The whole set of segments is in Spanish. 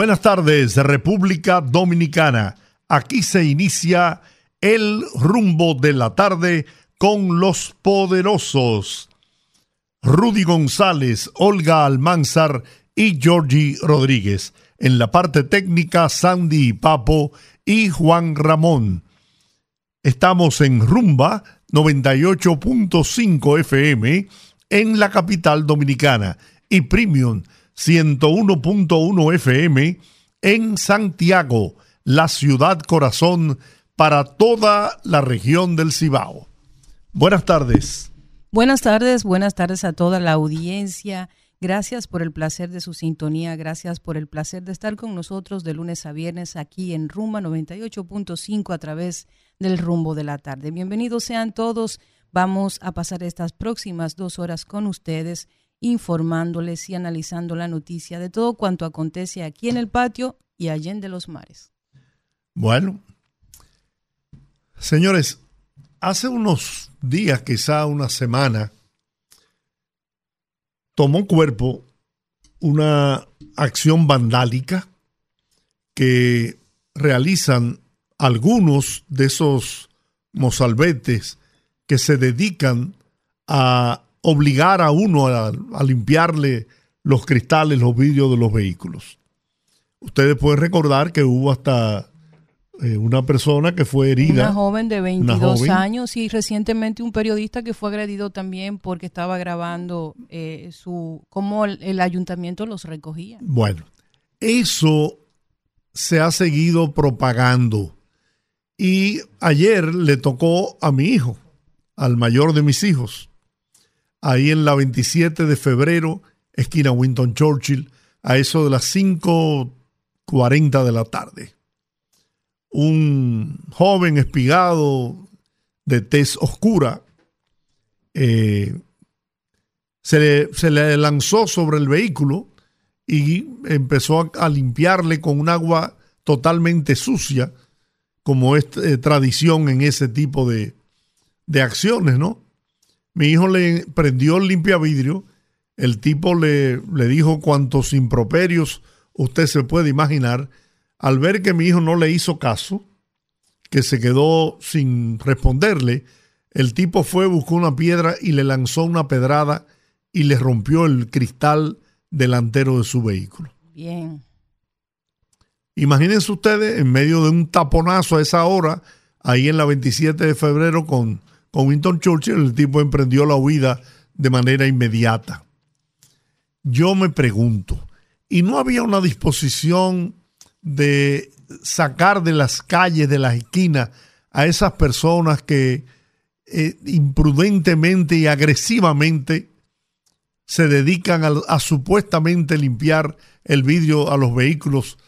Buenas tardes, República Dominicana. Aquí se inicia el rumbo de la tarde con los poderosos. Rudy González, Olga Almanzar y Georgie Rodríguez. En la parte técnica, Sandy Papo y Juan Ramón. Estamos en Rumba 98.5 FM en la capital dominicana y Premium 101.1 FM en Santiago, la ciudad corazón para toda la región del Cibao. Buenas tardes. Buenas tardes, buenas tardes a toda la audiencia. Gracias por el placer de su sintonía, gracias por el placer de estar con nosotros de lunes a viernes aquí en Rumba 98.5 a través del rumbo de la tarde. Bienvenidos sean todos. Vamos a pasar estas próximas dos horas con ustedes informándoles y analizando la noticia de todo cuanto acontece aquí en el patio y allá en de los mares. Bueno, señores, hace unos días, quizá una semana, tomó cuerpo una acción vandálica que realizan algunos de esos mozalbetes que se dedican a obligar a uno a, limpiarle los cristales, los vidrios de los vehículos. Ustedes pueden recordar que hubo hasta eh, una persona que fue herida. Una joven de 22 años y recientemente un periodista que fue agredido también porque estaba grabando eh, su cómo el, ayuntamiento los recogía. Bueno, eso se ha seguido propagando. Y ayer le tocó a mi hijo, al mayor de mis hijos, ahí en la 27 de febrero, esquina Winton Churchill, a eso de las 5.40 de la tarde. Un joven espigado de tez oscura eh, se, le, lanzó sobre el vehículo y empezó a, limpiarle con un agua totalmente sucia, como es eh, tradición en ese tipo de, de acciones, ¿no? Mi hijo le prendió el limpia vidrio. El tipo le, le dijo cuantos improperios usted se puede imaginar. Al ver que mi hijo no le hizo caso, que se quedó sin responderle, el tipo fue, buscó una piedra y le lanzó una pedrada y le rompió el cristal delantero de su vehículo. Bien. Imagínense ustedes en medio de un taponazo a esa hora, ahí en la 27 de febrero con con Winston Churchill, el tipo emprendió la huida de manera inmediata. Yo me pregunto, ¿y no había una disposición de sacar de las calles, de las esquinas, a esas personas que eh, imprudentemente y agresivamente se dedican a, supuestamente limpiar el vidrio a los vehículos?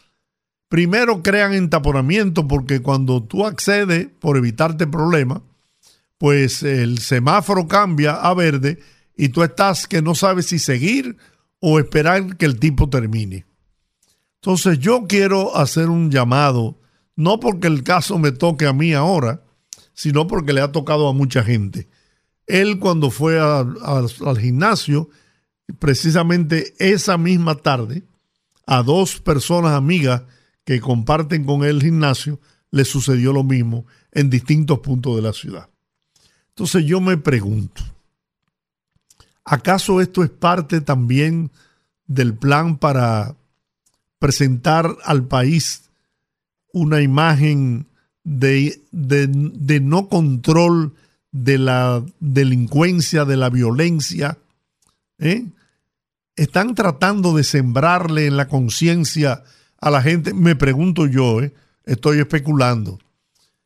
Primero crean entaponamiento porque cuando tú accedes por evitarte problemas, pues el semáforo cambia a verde y tú estás que no sabes si seguir o esperar que el tipo termine. Entonces yo quiero hacer un llamado, no porque el caso me toque a mí ahora, sino porque le ha tocado a mucha gente. Él cuando fue al gimnasio, precisamente esa misma tarde, a dos personas amigas que comparten con él el gimnasio, le sucedió lo mismo en distintos puntos de la ciudad. Entonces yo me pregunto, ¿acaso esto es parte también del plan para presentar al país una imagen de, no control de la delincuencia, de la violencia? ¿Eh? Están tratando de sembrarle en la conciencia a la gente, me pregunto yo, ¿eh? estoy especulando,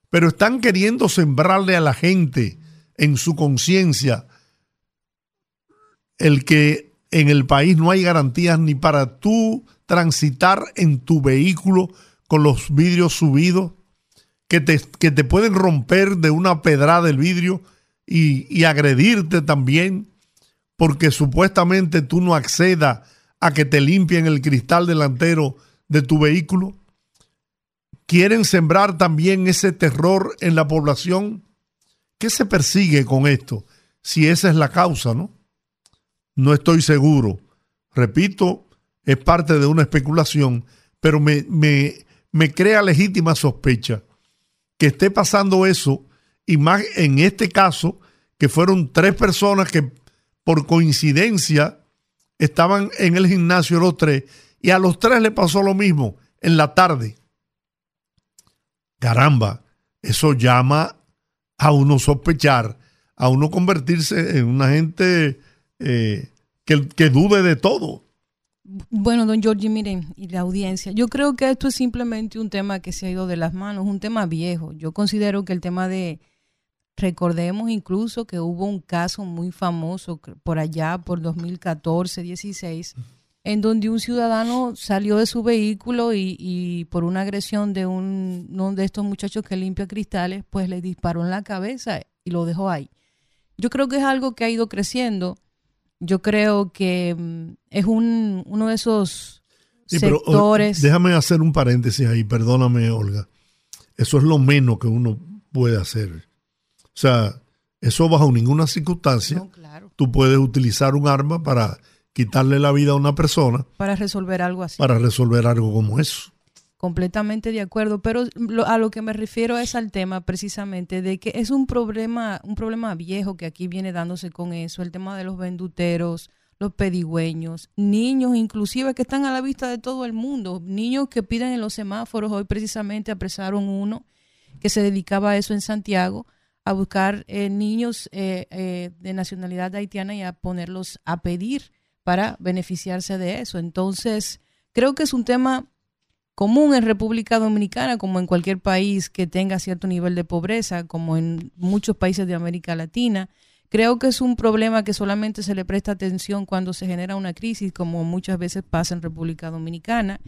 pero están queriendo sembrarle a la gente en su conciencia el que en el país no hay garantías ni para tú transitar en tu vehículo con los vidrios subidos, que te, que te pueden romper de una pedrada el vidrio y, y agredirte también, porque supuestamente tú no accedas a que te limpien el cristal delantero de tu vehículo. Quieren sembrar también ese terror en la población. ¿Qué se persigue con esto? Si esa es la causa, ¿no? No estoy seguro. Repito, es parte de una especulación, pero me, me, me crea legítima sospecha que esté pasando eso, y más en este caso, que fueron tres personas que por coincidencia estaban en el gimnasio los tres, y a los tres le pasó lo mismo en la tarde. Caramba, eso llama a uno sospechar, a uno convertirse en una gente eh, que, que dude de todo. Bueno, don Giorgi, miren, y la audiencia, yo creo que esto es simplemente un tema que se ha ido de las manos, un tema viejo. Yo considero que el tema de, recordemos incluso que hubo un caso muy famoso por allá, por 2014, 16, en donde un ciudadano salió de su vehículo y, por una agresión de un, uno de estos muchachos que limpia cristales, pues le disparó en la cabeza y lo dejó ahí. Yo creo que es algo que ha ido creciendo yo creo que mm, es un, uno de esos sectores. déjame hacer un paréntesis ahí, perdóname, Olga. Eso es lo menos que uno puede hacer. O sea, eso bajo ninguna circunstancia. Tú puedes utilizar un arma para quitarle la vida a una persona. Para resolver algo así. Para resolver algo como eso. Completamente de acuerdo, pero a lo que me refiero es al tema precisamente de que es un problema, un problema viejo que aquí viene dándose con eso, el tema de los venduteros, los pedigüeños, niños inclusive que están a la vista de todo el mundo, niños que piden en los semáforos, hoy precisamente apresaron uno que se dedicaba a eso en Santiago, a buscar eh, niños eh, eh, de nacionalidad haitiana y a ponerlos a pedir para beneficiarse de eso. Entonces, creo que es un tema común en República Dominicana, como en cualquier país que tenga cierto nivel de pobreza, como en muchos países de América Latina. Creo que es un problema que solamente se le presta atención cuando se genera una crisis, como muchas veces pasa en República Dominicana.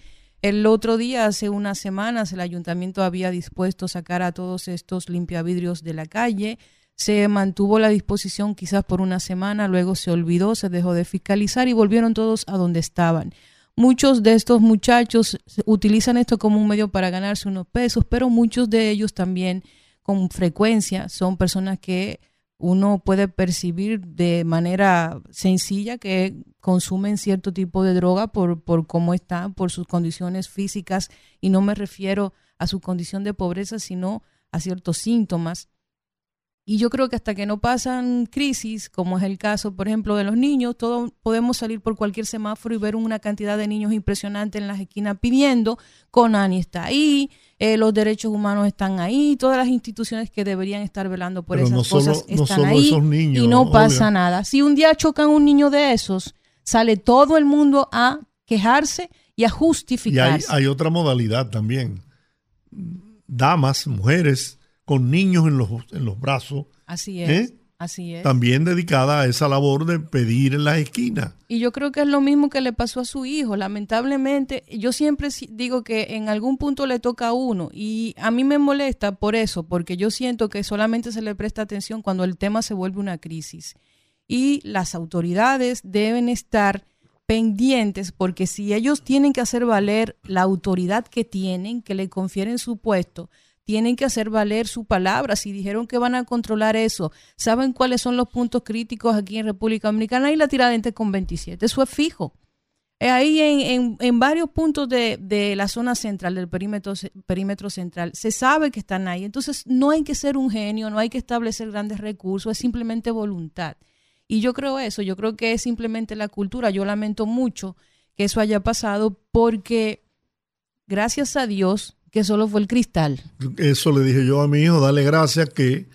El otro día, hace unas semanas, el ayuntamiento había dispuesto sacar a todos estos limpiavidrios de la calle. Se mantuvo la disposición quizás por una semana, luego se olvidó, se dejó de fiscalizar y volvieron todos a donde estaban. Muchos de estos muchachos utilizan esto como un medio para ganarse unos pesos, pero muchos de ellos también con frecuencia son personas que uno puede percibir de manera sencilla que consumen cierto tipo de droga por, por cómo están, por sus condiciones físicas, y no me refiero a su condición de pobreza, sino a ciertos síntomas y yo creo que hasta que no pasan crisis, como es el caso, por ejemplo, de los niños, todos podemos salir por cualquier semáforo y ver una cantidad de niños impresionante en las esquinas pidiendo, Conani está ahí, eh, los derechos humanos están ahí, todas las instituciones que deberían estar velando por esas cosas están ahí y no pasa nada. Si un día chocan un niño de esos, sale todo el mundo a quejarse y a justificarse. Y hay otra modalidad también. Damas, mujeres con niños en los, en los brazos. Así es. ¿eh? Así es. También dedicada a esa labor de pedir en las esquinas. Y yo creo que es lo mismo que le pasó a su hijo. Lamentablemente, yo siempre digo que en algún punto le toca a uno. Y a mí me molesta por eso, porque yo siento que solamente se le presta atención cuando el tema se vuelve una crisis. Y las autoridades deben estar pendientes porque si ellos tienen que hacer valer la autoridad que tienen, que le confieren su puesto, tienen que hacer valer su palabra. Si dijeron que van a controlar eso, ¿saben cuáles son los puntos críticos aquí en República Dominicana? Ahí la tiradentes con 27, eso es fijo. Ahí en, en, varios puntos de, de, la zona central, del perímetro, perímetro central, se sabe que están ahí. Entonces, no hay que ser un genio, no hay que establecer grandes recursos, es simplemente voluntad. Y yo creo eso, yo creo que es simplemente la cultura. Yo lamento mucho que eso haya pasado porque, gracias a Dios, que solo fue el cristal. Eso le dije yo a mi hijo, dale gracias que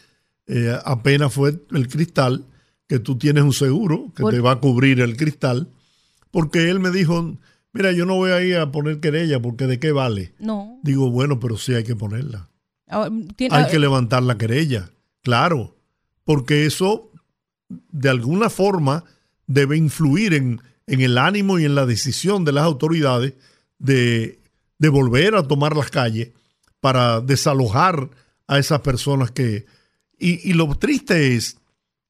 eh, apenas fue el cristal, que tú tienes un seguro que te va a cubrir el cristal, porque él me dijo, mira, yo no voy a ir a poner querella porque de qué vale. No. Digo, bueno, pero sí hay que ponerla. Hay que levantar la querella, claro, porque eso de alguna forma debe influir en, en el ánimo y en la decisión de las autoridades de de volver a tomar las calles para desalojar a esas personas que... Y, y lo triste es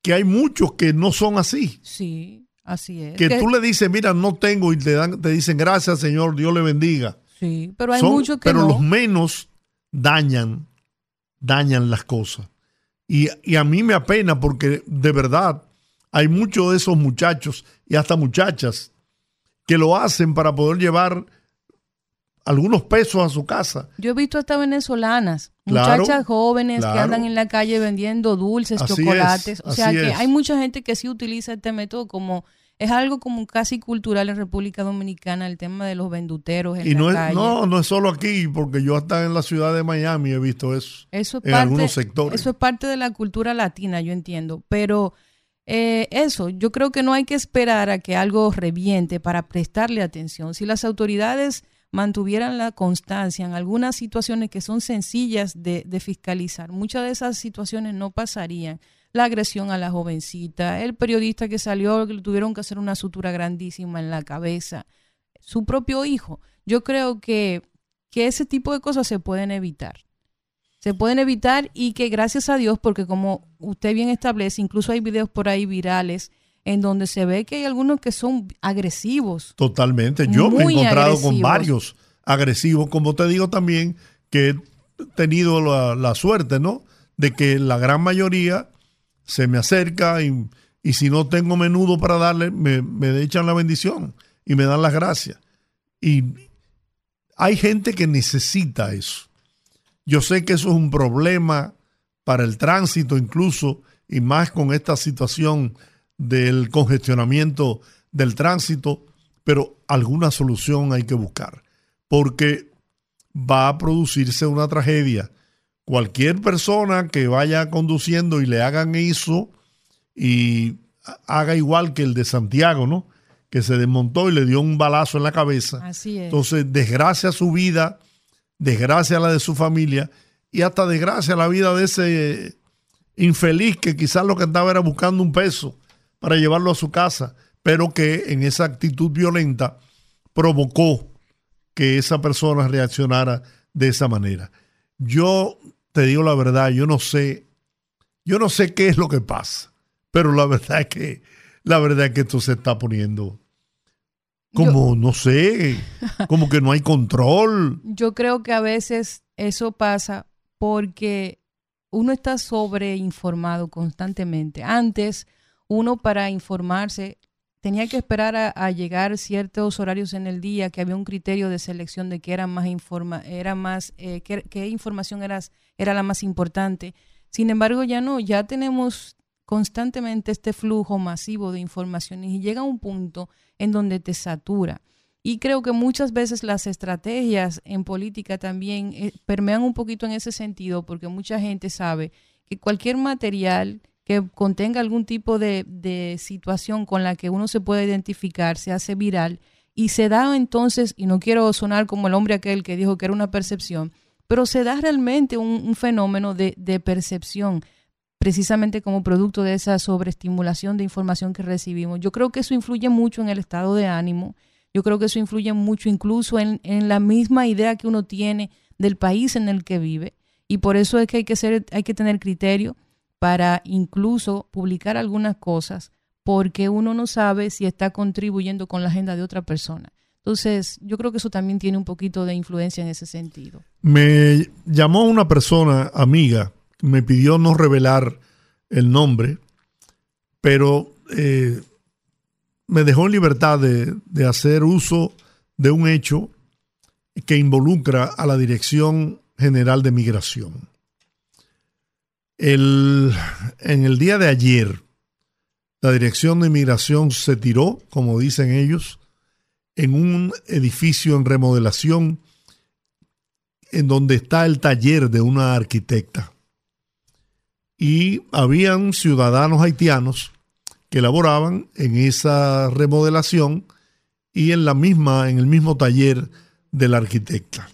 que hay muchos que no son así. Sí, así es. Que, tú le dices, mira, no tengo y te, dan, te dicen, gracias Señor, Dios le bendiga. Sí, pero hay muchos que Pero los menos dañan, dañan las cosas. Y, y, a mí me apena porque de verdad hay muchos de esos muchachos y hasta muchachas que lo hacen para poder llevar algunos pesos a su casa. Yo he visto hasta venezolanas, muchachas jóvenes que andan en la calle vendiendo dulces, chocolates. o sea que hay mucha gente que sí utiliza este método como es algo como casi cultural en República Dominicana el tema de los venduteros en y no es, No, no es solo aquí, porque yo hasta en la ciudad de Miami he visto eso, eso en algunos sectores. Eso es parte de la cultura latina, yo entiendo, pero eh, eso, yo creo que no hay que esperar a que algo reviente para prestarle atención. Si las autoridades mantuvieran la constancia en algunas situaciones que son sencillas de, fiscalizar, muchas de esas situaciones no pasarían la agresión a la jovencita, el periodista que salió, que tuvieron que hacer una sutura grandísima en la cabeza, su propio hijo. Yo creo que, que ese tipo de cosas se pueden evitar. Se pueden evitar y que gracias a Dios, porque como usted bien establece, incluso hay videos por ahí virales en donde se ve que hay algunos que son agresivos. Totalmente. Yo me he encontrado con varios agresivos, como te digo también, que he tenido la, la suerte, ¿no? De que la gran mayoría se me acerca y, y si no tengo menudo para darle, me, me, echan la bendición y me dan las gracias. Y hay gente que necesita eso. Yo sé que eso es un problema para el tránsito incluso, y más con esta situación del congestionamiento del tránsito, pero alguna solución hay que buscar, porque va a producirse una tragedia cualquier persona que vaya conduciendo y le hagan eso y haga igual que el de Santiago, ¿no? Que se desmontó y le dio un balazo en la cabeza. Así es. Entonces, desgracia su vida, desgracia la de su familia y hasta desgracia la vida de ese infeliz que quizás lo que andaba era buscando un peso para llevarlo a su casa, pero que en esa actitud violenta provocó que esa persona reaccionara de esa manera. Yo te digo la verdad, yo no sé, yo no sé qué es lo que pasa, pero la verdad es que, la verdad es que esto se está poniendo como, no sé, como que no hay control. Yo creo que a veces eso pasa porque uno está sobreinformado constantemente. Antes, uno para informarse tenía que esperar a, llegar ciertos horarios en el día, que había un criterio de selección de que era más informa, era más, eh, qué información era, era la más importante. Sin embargo, ya no, ya tenemos constantemente este flujo masivo de informaciones y llega un punto en donde te satura. Y creo que muchas veces las estrategias en política también eh, permean un poquito en ese sentido, porque mucha gente sabe que cualquier material que contenga algún tipo de, situación con la que uno se puede identificar, se hace viral y se da entonces, y no quiero sonar como el hombre aquel que dijo que era una percepción, pero se da realmente un, fenómeno de, de, percepción, precisamente como producto de esa sobreestimulación de información que recibimos. Yo creo que eso influye mucho en el estado de ánimo, yo creo que eso influye mucho incluso en, en la misma idea que uno tiene del país en el que vive, y por eso es que hay que, ser, hay que tener criterio para incluso publicar algunas cosas porque uno no sabe si está contribuyendo con la agenda de otra persona. Entonces, yo creo que eso también tiene un poquito de influencia en ese sentido. Me llamó una persona amiga, me pidió no revelar el nombre, pero eh, me dejó en libertad de, de hacer uso de un hecho que involucra a la Dirección General de Migración. El, en el día de ayer, la Dirección de Inmigración se tiró, como dicen ellos, en un edificio en remodelación en donde está el taller de una arquitecta. Y habían ciudadanos haitianos que laboraban en esa remodelación y en la misma en el mismo taller de la arquitecta.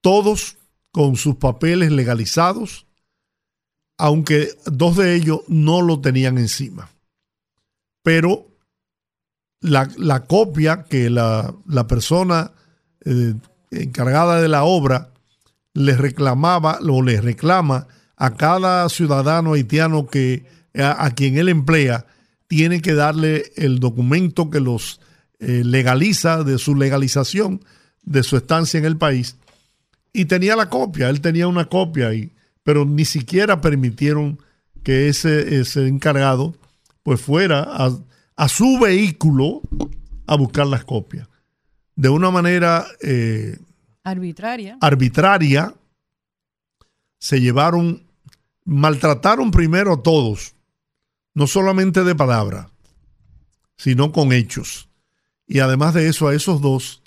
Todos con sus papeles legalizados aunque dos de ellos no lo tenían encima. Pero la, copia que la, persona eh, encargada de la obra, le reclamaba o le reclama a cada ciudadano haitiano que a, quien él emplea, tiene que darle el documento que los eh, legaliza de su legalización de su estancia en el país. Y tenía la copia, él tenía una copia, y, pero ni siquiera permitieron que ese, ese encargado pues fuera a, a su vehículo a buscar las copias. De una manera eh, arbitraria. arbitraria, se llevaron, maltrataron primero a todos, no solamente de palabra, sino con hechos. Y además de eso, a esos dos,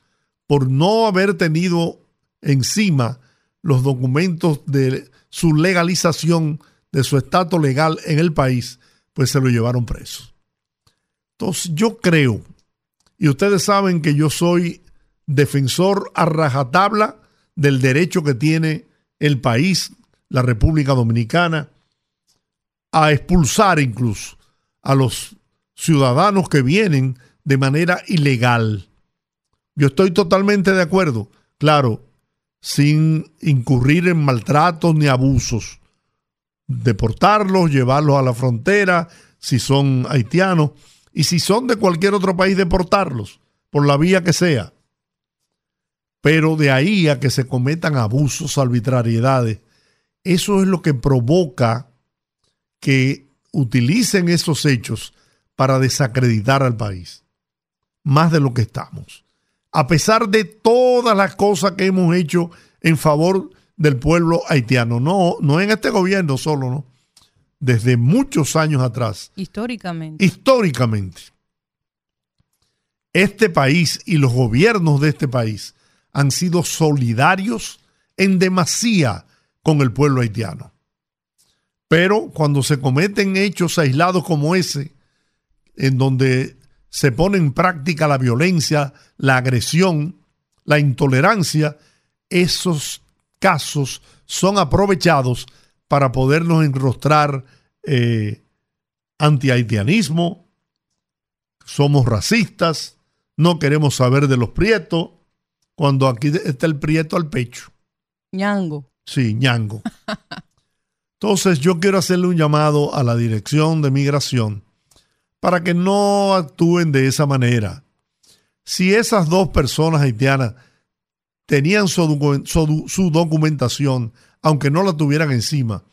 por no haber tenido encima los documentos de su legalización, de su estatus legal en el país, pues se lo llevaron preso. Entonces yo creo, y ustedes saben que yo soy defensor a rajatabla del derecho que tiene el país, la República Dominicana, a expulsar incluso a los ciudadanos que vienen de manera ilegal. Yo estoy totalmente de acuerdo, claro, sin incurrir en maltratos ni abusos. Deportarlos, llevarlos a la frontera, si son haitianos, y si son de cualquier otro país, deportarlos, por la vía que sea. Pero de ahí a que se cometan abusos, arbitrariedades, eso es lo que provoca que utilicen esos hechos para desacreditar al país, más de lo que estamos. A pesar de todas las cosas que hemos hecho en favor del pueblo haitiano, no, no en este gobierno solo, no, desde muchos años atrás. Históricamente. Históricamente. Este país y los gobiernos de este país han sido solidarios en demasía con el pueblo haitiano. Pero cuando se cometen hechos aislados como ese, en donde se pone en práctica la violencia, la agresión, la intolerancia, esos casos son aprovechados para podernos enrostrar eh, anti-haitianismo, somos racistas, no queremos saber de los prietos, cuando aquí está el prieto al pecho. ñango. Sí, ñango. Entonces yo quiero hacerle un llamado a la Dirección de Migración para que no actúen de esa manera. Si esas dos personas haitianas tenían su, documentación aunque no la tuvieran encima,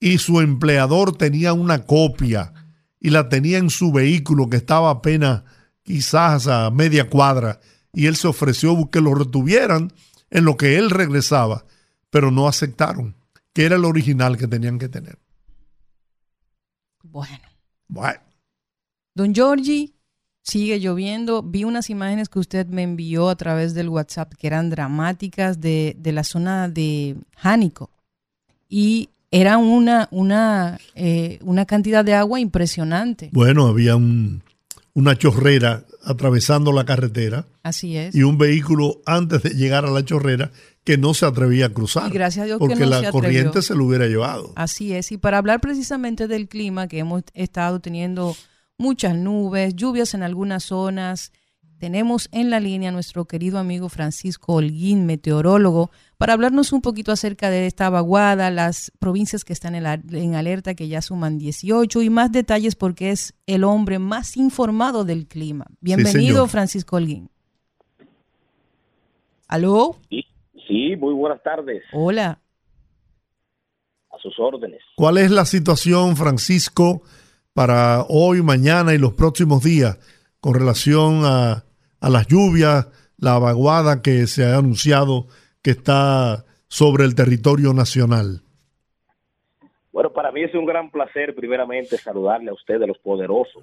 y su empleador tenía una copia y la tenía en su vehículo que estaba apenas quizás a media cuadra, y él se ofreció que lo retuvieran en lo que él regresaba, pero no aceptaron, que era el original que tenían que tener. Bueno. Bueno. Don Giorgi, sigue lloviendo. Vi unas imágenes que usted me envió a través del WhatsApp que eran dramáticas de, de la zona de Jánico. Y era una, una, eh, una cantidad de agua impresionante. Bueno, había una chorrera atravesando la carretera. Así es. Y un vehículo antes de llegar a la chorrera que no se atrevía a cruzar. gracias a Dios porque que no la corriente se lo hubiera llevado. Así es. Y para hablar precisamente del clima, que hemos estado teniendo muchas nubes, lluvias en algunas zonas. Tenemos en la línea a nuestro querido amigo Francisco Holguín, meteorólogo, para hablarnos un poquito acerca de esta vaguada, las provincias que están en, alerta, que ya suman 18, y más detalles porque es el hombre más informado del clima. Bienvenido, Francisco Holguín. ¿Aló? Sí, sí, muy buenas tardes. Hola. A sus órdenes. ¿Cuál es la situación, Francisco? Para hoy, mañana y los próximos días con relación a, las lluvias, la vaguada que se ha anunciado que está sobre el territorio nacional? Bueno, para mí es un gran placer primeramente saludarle a usted de los poderosos.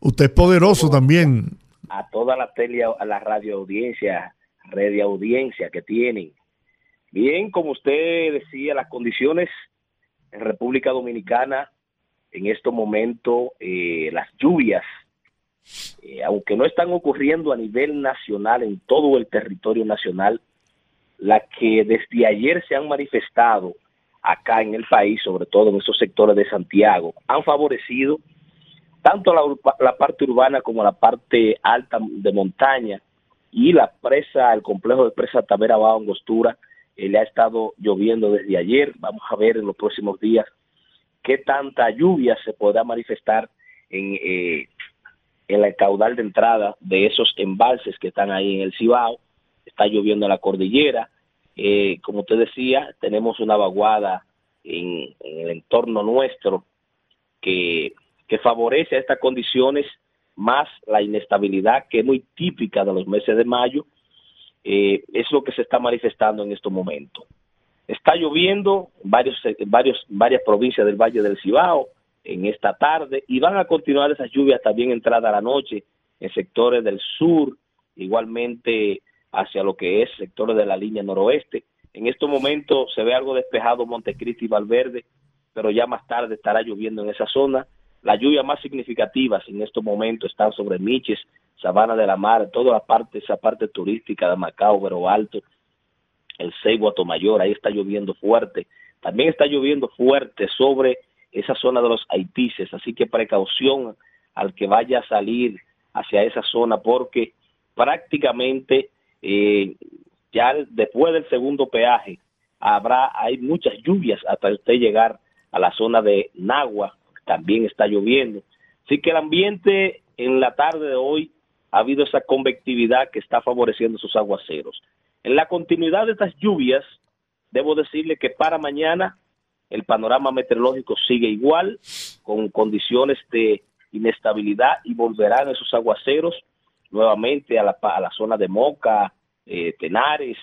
Usted es poderoso también. A toda la tele, a la radio audiencia, red de audiencia que tienen. Bien, como usted decía, las condiciones en República Dominicana en este momento eh, las lluvias, eh, aunque no están ocurriendo a nivel nacional, en todo el territorio nacional, las que desde ayer se han manifestado acá en el país, sobre todo en esos sectores de Santiago, han favorecido tanto la, parte urbana como la parte alta de montaña y la presa, el complejo de presa Tavera Bajo Angostura, eh, le ha estado lloviendo desde ayer. Vamos a ver en los próximos días qué tanta lluvia se podrá manifestar en, eh, en el caudal de entrada de esos embalses que están ahí en el Cibao. Está lloviendo en la cordillera. Eh, como usted decía, tenemos una vaguada en, el entorno nuestro que, favorece a estas condiciones más la inestabilidad que es muy típica de los meses de mayo, eh, es lo que se está manifestando en estos momentos. Está lloviendo en varios, varios, varias provincias del Valle del Cibao en esta tarde y van a continuar esas lluvias también entrada la noche en sectores del sur, igualmente hacia lo que es sectores de la línea noroeste. En estos momentos se ve algo despejado Montecristi y Valverde, pero ya más tarde estará lloviendo en esa zona las lluvias más significativas en estos momentos están sobre Miches, Sabana de la Mar, toda la parte, esa parte turística de Macao, Vero Alto, el Mayor, ahí está lloviendo fuerte. También está lloviendo fuerte sobre esa zona de los Haitises, así que precaución al que vaya a salir hacia esa zona porque prácticamente eh, ya después del segundo peaje habrá, hay muchas lluvias hasta usted llegar a la zona de Nagua, también está lloviendo. Así que el ambiente en la tarde de hoy ha habido esa convectividad que está favoreciendo sus aguaceros. En la continuidad de estas lluvias, debo decirle que para mañana el panorama meteorológico sigue igual, con condiciones de inestabilidad y volverán esos aguaceros nuevamente a la, a la zona de Moca, eh, Tenares,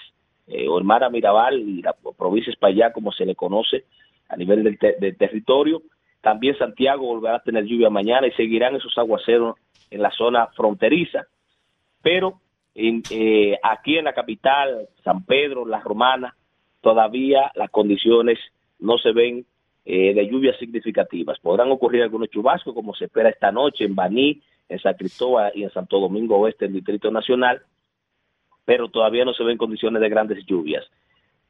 eh, Ormara Mirabal y la provincia España, como se le conoce a nivel del territorio. También Santiago volverá a tener lluvia mañana y seguirán esos aguaceros en la zona fronteriza. Pero eh, aquí en la capital, San Pedro, La Romana, todavía las condiciones no se ven eh, de lluvias significativas. Podrán ocurrir algunos chubascos, como se espera esta noche en Baní, en San Cristóbal y en Santo Domingo Oeste, en Distrito Nacional, pero todavía no se ven condiciones de grandes lluvias.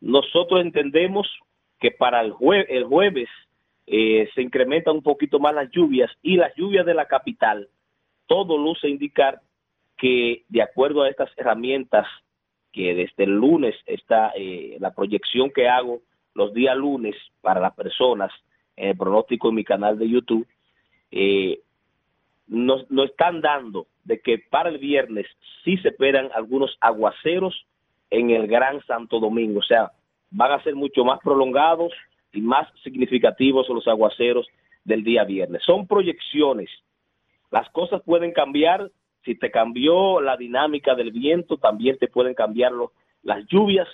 Nosotros entendemos que para el, el jueves eh, se incrementan un poquito más las lluvias y las lluvias de la capital, todo luce indicar que de acuerdo a estas herramientas que desde el lunes está eh, la proyección que hago los días lunes para las personas en el pronóstico en mi canal de YouTube, eh, nos, nos están dando de que para el viernes sí se esperan algunos aguaceros en el Gran Santo Domingo, o sea, van a ser mucho más prolongados, y más significativos los aguaceros del día viernes. Son proyecciones. Las cosas pueden cambiar. Si te cambió la dinámica del viento, también te pueden cambiar las lluvias.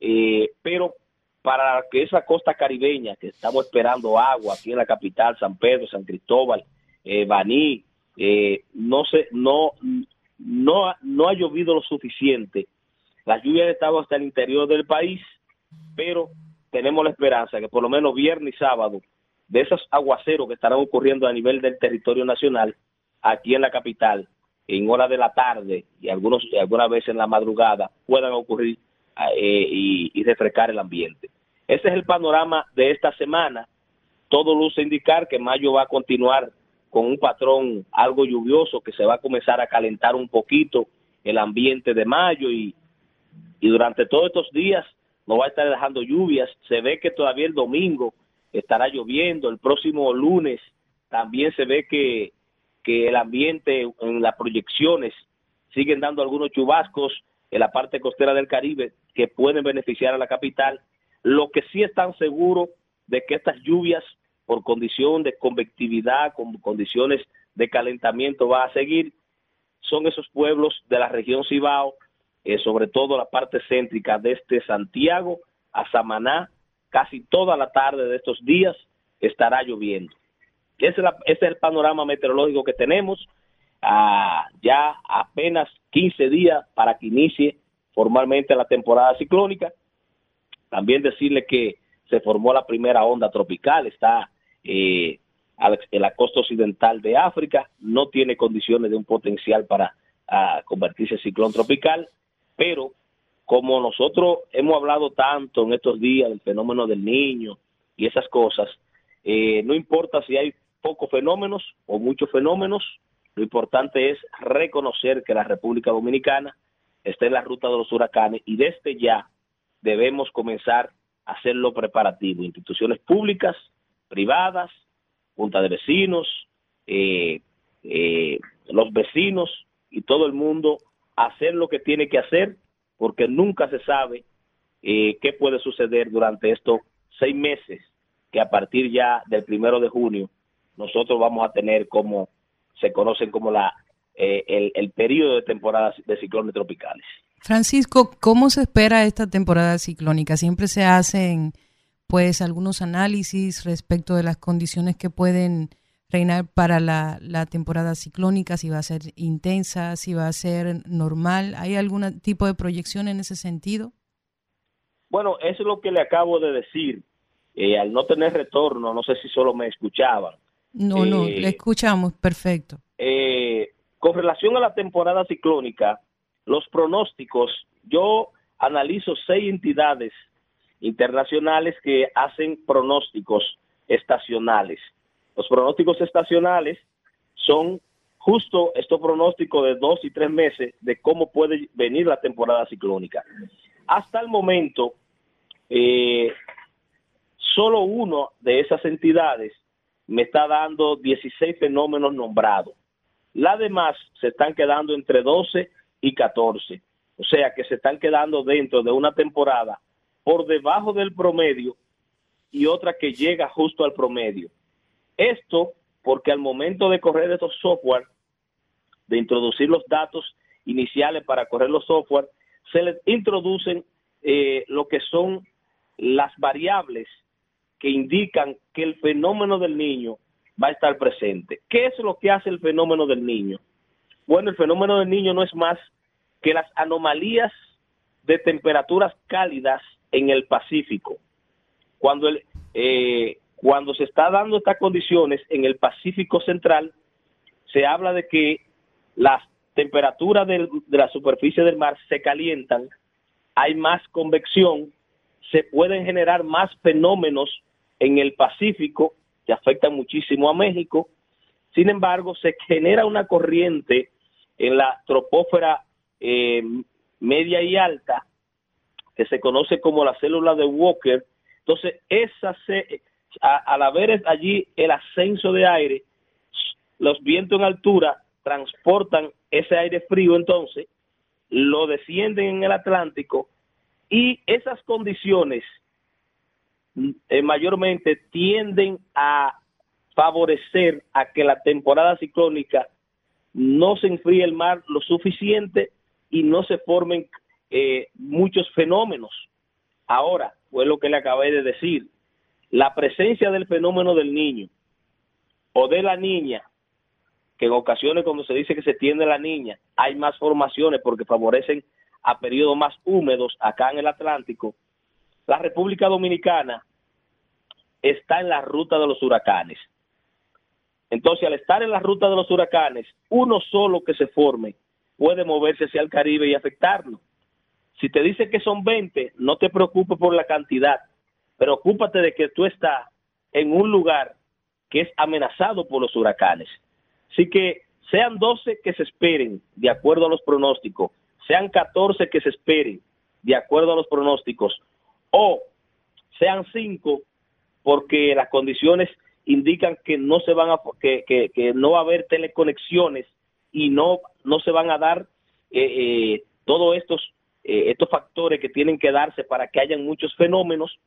Eh, pero para que esa costa caribeña, que estamos esperando agua aquí en la capital, San Pedro, San Cristóbal, eh, Baní, eh, no, se, no, no, no ha llovido lo suficiente. Las lluvias han estado hasta el interior del país, pero tenemos la esperanza que por lo menos viernes y sábado, de esos aguaceros que estarán ocurriendo a nivel del territorio nacional, aquí en la capital, en horas de la tarde y algunos algunas veces en la madrugada, puedan ocurrir eh, y, y refrescar el ambiente. Ese es el panorama de esta semana. Todo luce indicar que mayo va a continuar con un patrón algo lluvioso que se va a comenzar a calentar un poquito el ambiente de mayo y, y durante todos estos días no va a estar dejando lluvias. Se ve que todavía el domingo estará lloviendo. El próximo lunes también se ve que, que el ambiente en las proyecciones siguen dando algunos chubascos en la parte costera del Caribe que pueden beneficiar a la capital. Lo que sí están seguros de que estas lluvias por condición de convectividad, con condiciones de calentamiento va a seguir, son esos pueblos de la región Cibao eh, sobre todo la parte céntrica desde Santiago a Samaná, casi toda la tarde de estos días estará lloviendo. Ese es, el panorama meteorológico que tenemos. Ah, ya apenas 15 días para que inicie formalmente la temporada ciclónica. También decirle que se formó la primera onda tropical, está eh, en la costa occidental de África, no tiene condiciones de un potencial para ah, convertirse en ciclón tropical pero como nosotros hemos hablado tanto en estos días del fenómeno del niño y esas cosas, eh, no importa si hay pocos fenómenos o muchos fenómenos, lo importante es reconocer que la República Dominicana está en la ruta de los huracanes y desde ya debemos comenzar a hacerlo preparativo. Instituciones públicas, privadas, junta de vecinos, eh, eh, los vecinos y todo el mundo hacer lo que tiene que hacer porque nunca se sabe eh, qué puede suceder durante estos seis meses que a partir ya del primero de junio nosotros vamos a tener como se conocen como la eh, el, el periodo de temporadas de ciclones tropicales. Francisco, ¿cómo se espera esta temporada ciclónica? Siempre se hacen pues algunos análisis respecto de las condiciones que pueden reinar para la, la, temporada ciclónica, si va a ser intensa, si va a ser normal. ¿Hay algún tipo de proyección en ese sentido? Bueno, eso es lo que le acabo de decir. Eh, al no tener retorno, no sé si solo me escuchaban. No, no, le escuchamos, perfecto. Eh, con relación a la temporada ciclónica, los pronósticos, yo analizo seis entidades internacionales que hacen pronósticos estacionales. Los pronósticos estacionales son justo estos pronósticos de dos y tres meses de cómo puede venir la temporada ciclónica. Hasta el momento, eh, solo uno de esas entidades me está dando 16 fenómenos nombrados. Las demás se están quedando entre 12 y 14. O sea que se están quedando dentro de una temporada por debajo del promedio y otra que llega justo al promedio. Esto porque al momento de correr estos software, de introducir los datos iniciales para correr los software, se les introducen eh, lo que son las variables que indican que el fenómeno del niño va a estar presente. ¿Qué es lo que hace el fenómeno del niño? Bueno, el fenómeno del niño no es más que las anomalías de temperaturas cálidas en el Pacífico. Cuando, eh, cuando se está dando estas condiciones en el Pacífico Central, se habla de que las temperaturas de la superficie del mar se calientan, hay más convección, se pueden generar más fenómenos en el Pacífico que afectan muchísimo a México. Sin embargo, se genera una corriente en la tropósfera eh, media y alta que se conoce como la célula de Walker. Entonces, esa se, al haber allí el ascenso de aire, los vientos en altura transportan ese aire frío, entonces lo descienden en el Atlántico y esas condiciones eh, mayormente tienden a favorecer a que la temporada ciclónica no se enfríe el mar lo suficiente y no se formen eh, muchos fenómenos. Ahora, fue lo que le acabé de decir, la presencia del fenómeno del niño o de la niña, que en ocasiones cuando se dice que se tiende la niña, hay más formaciones porque favorecen a periodos más húmedos acá en el Atlántico, la República Dominicana está en la ruta de los huracanes. Entonces, al estar en la ruta de los huracanes, uno solo que se forme puede moverse hacia el Caribe y afectarlo. Si te dice que son 20, no te preocupes por la cantidad, preocúpate de que tú estás en un lugar que es amenazado por los huracanes. Así que sean 12 que se esperen de acuerdo a los pronósticos, sean 14 que se esperen de acuerdo a los pronósticos, o sean 5 porque las condiciones indican que no se van a que, que, no va a haber teleconexiones y no no se van a dar eh, eh, todos estos eh, estos factores que tienen que darse para que hayan muchos fenómenos,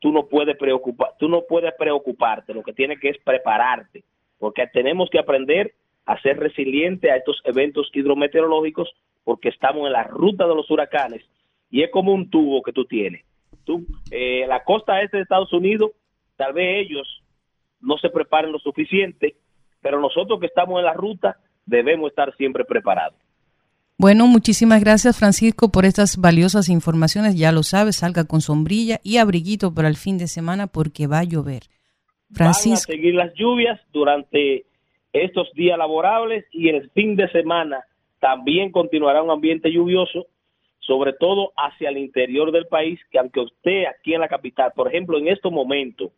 tú no puedes preocupar, tú no puedes preocuparte, lo que tienes que es prepararte, porque tenemos que aprender a ser resiliente a estos eventos hidrometeorológicos porque estamos en la ruta de los huracanes y es como un tubo que tú tienes. Tú, eh, la costa este de Estados Unidos, tal vez ellos no se preparen lo suficiente, pero nosotros que estamos en la ruta debemos estar siempre preparados. Bueno, muchísimas gracias Francisco por estas valiosas informaciones. Ya lo sabes, salga con sombrilla y abriguito para el fin de semana porque va a llover. Francisco. Van a seguir las lluvias durante estos días laborables y el fin de semana también continuará un ambiente lluvioso, sobre todo hacia el interior del país, que aunque usted aquí en la capital, por ejemplo, en estos momentos,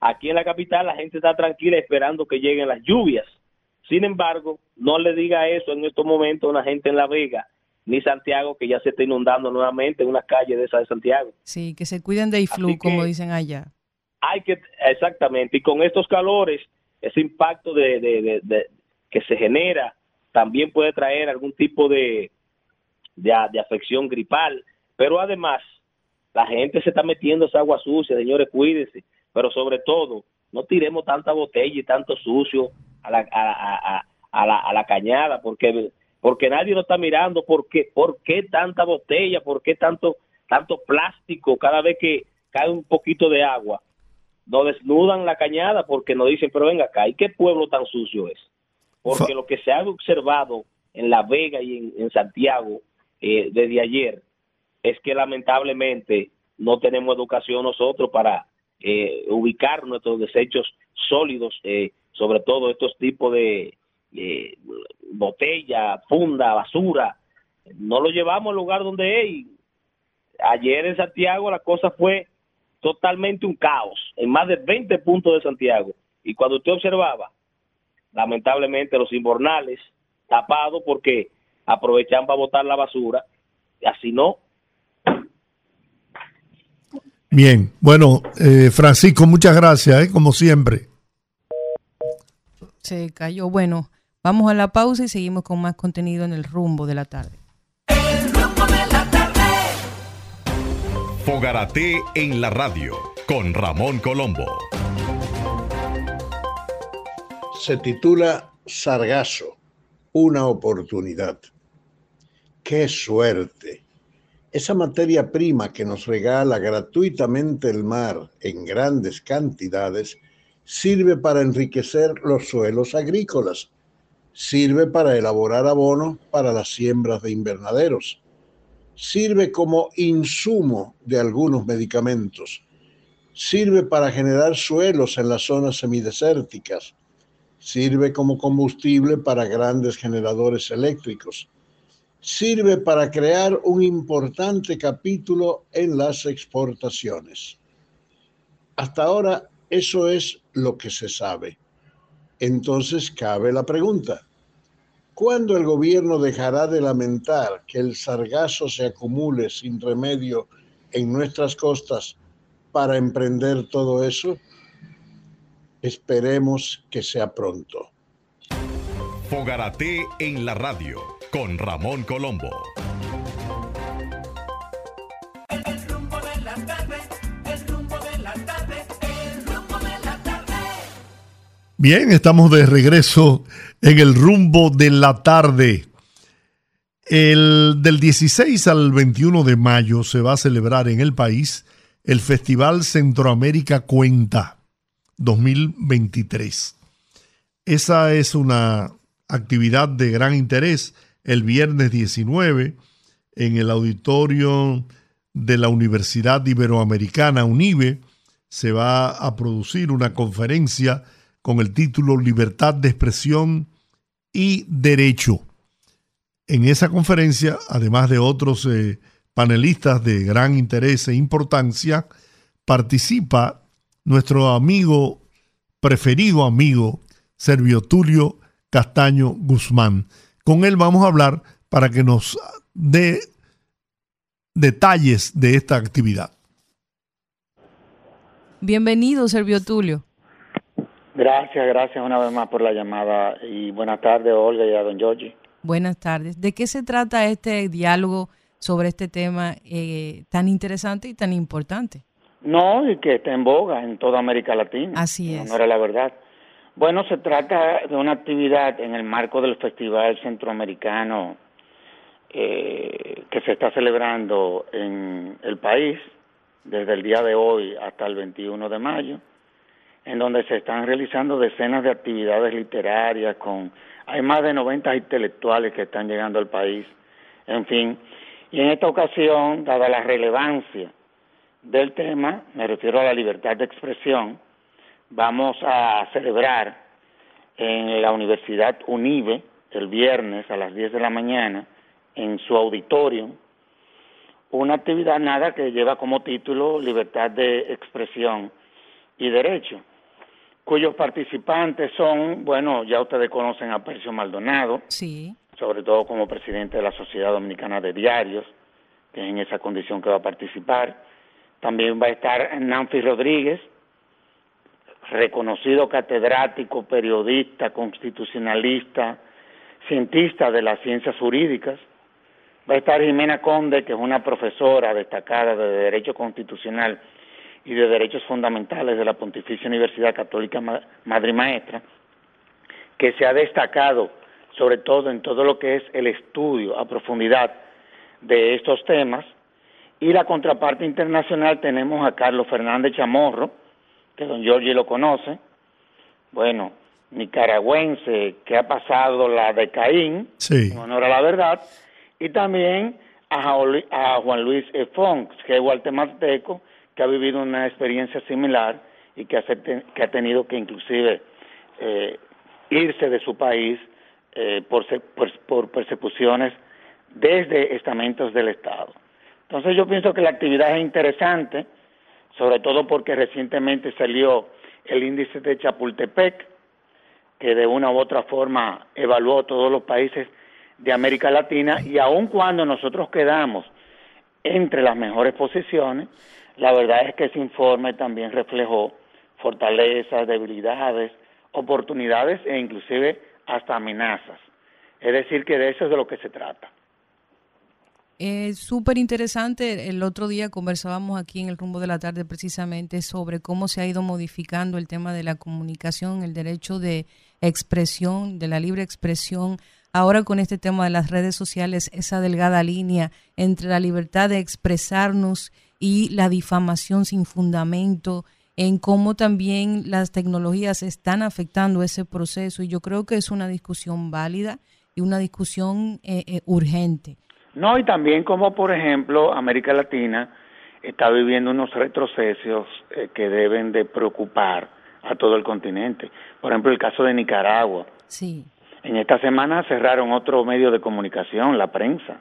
aquí en la capital la gente está tranquila esperando que lleguen las lluvias sin embargo, no le diga eso en estos momentos a una gente en La Vega, ni Santiago, que ya se está inundando nuevamente en una calle de esa de Santiago. Sí, que se cuiden de IFLU, como dicen allá. Hay que, exactamente, y con estos calores, ese impacto de, que se genera también puede traer algún tipo de, de, afección gripal, pero además la gente se está metiendo esa agua sucia, señores, cuídense, pero sobre todo, no tiremos tanta botella y tanto sucio a la, a, a, la, a la cañada, porque porque nadie nos está mirando por qué, por qué tanta botella, por qué tanto, tanto plástico cada vez que cae un poquito de agua. Nos desnudan la cañada porque nos dicen, pero venga acá, ¿y qué pueblo tan sucio es? Porque lo que se ha observado en La Vega y en, Santiago eh, desde ayer es que lamentablemente no tenemos educación nosotros para eh, ubicar nuestros desechos sólidos, eh, sobre todo estos tipos de, botella, funda, basura. No lo llevamos al lugar donde es. ayer en Santiago la cosa fue totalmente un caos, en más de 20 puntos de Santiago. Y cuando usted observaba, lamentablemente los inbornales tapados porque aprovechan para botar la basura, y así no. Bien, bueno, eh, Francisco, muchas gracias, ¿eh? como siempre. Se cayó. Bueno, Vamos a la pausa y seguimos con más contenido en el rumbo de la tarde. El rumbo de la tarde. Fogarate en la radio con Ramón Colombo. Se titula Sargazo, una oportunidad. ¡Qué suerte! Esa materia prima que nos regala gratuitamente el mar en grandes cantidades sirve para enriquecer los suelos agrícolas Sirve para elaborar abono para las siembras de invernaderos. Sirve como insumo de algunos medicamentos. Sirve para generar suelos en las zonas semidesérticas. Sirve como combustible para grandes generadores eléctricos. Sirve para crear un importante capítulo en las exportaciones. Hasta ahora eso es lo que se sabe. Entonces cabe la pregunta, ¿cuándo el gobierno dejará de lamentar que el sargazo se acumule sin remedio en nuestras costas para emprender todo eso? Esperemos que sea pronto. Fogarate en la radio con Ramón Colombo. Bien, estamos de regreso en el rumbo de la tarde. El, del 16 al 21 de mayo se va a celebrar en el país el Festival Centroamérica Cuenta 2023. Esa es una actividad de gran interés. El viernes 19 en el auditorio de la Universidad Iberoamericana UNIBE se va a producir una conferencia con el título Libertad de Expresión y Derecho. En esa conferencia, además de otros eh, panelistas de gran interés e importancia, participa nuestro amigo, preferido amigo, Servio Tulio Castaño Guzmán. Con él vamos a hablar para que nos dé detalles de esta actividad. Bienvenido, Servio Tulio. Gracias, gracias una vez más por la llamada y buenas tardes Olga y a don Giorgi. Buenas tardes. ¿De qué se trata este diálogo sobre este tema eh, tan interesante y tan importante? No, y que está en boga en toda América Latina. Así es. No era la verdad. Bueno, se trata de una actividad en el marco del Festival Centroamericano eh, que se está celebrando en el país desde el día de hoy hasta el 21 de mayo en donde se están realizando decenas de actividades literarias con hay más de 90 intelectuales que están llegando al país, en fin. Y en esta ocasión, dada la relevancia del tema, me refiero a la libertad de expresión, vamos a celebrar en la Universidad UNIBE el viernes a las 10 de la mañana en su auditorio una actividad nada que lleva como título Libertad de Expresión y Derecho cuyos participantes son, bueno, ya ustedes conocen a Percio Maldonado, sí. sobre todo como presidente de la Sociedad Dominicana de Diarios, que es en esa condición que va a participar. También va a estar Nancy Rodríguez, reconocido catedrático, periodista, constitucionalista, cientista de las ciencias jurídicas. Va a estar Jimena Conde, que es una profesora destacada de Derecho Constitucional y de Derechos Fundamentales de la Pontificia Universidad Católica Madre Maestra, que se ha destacado sobre todo en todo lo que es el estudio a profundidad de estos temas. Y la contraparte internacional tenemos a Carlos Fernández Chamorro, que don Giorgi lo conoce, bueno, nicaragüense que ha pasado la de Caín, en honor a la verdad, y también a, Juan Luis E. Fons, que es guatemalteco, que ha vivido una experiencia similar y que ha, que ha tenido que inclusive eh, irse de su país eh, por, por, persecuciones desde estamentos del Estado. Entonces yo pienso que la actividad es interesante, sobre todo porque recientemente salió el índice de Chapultepec, que de una u otra forma evaluó todos los países de América Latina y aun cuando nosotros quedamos entre las mejores posiciones, la verdad es que ese informe también reflejó fortalezas, debilidades, oportunidades e inclusive hasta amenazas. Es decir, que de eso es de lo que se trata. Es súper interesante. El otro día conversábamos aquí en el rumbo de la tarde precisamente sobre cómo se ha ido modificando el tema de la comunicación, el derecho de expresión, de la libre expresión. Ahora con este tema de las redes sociales, esa delgada línea entre la libertad de expresarnos y la difamación sin fundamento, en cómo también las tecnologías están afectando ese proceso. Y yo creo que es una discusión válida y una discusión eh, eh, urgente. No, y también como, por ejemplo, América Latina está viviendo unos retrocesos eh, que deben de preocupar a todo el continente. Por ejemplo, el caso de Nicaragua. Sí. En esta semana cerraron otro medio de comunicación, la prensa.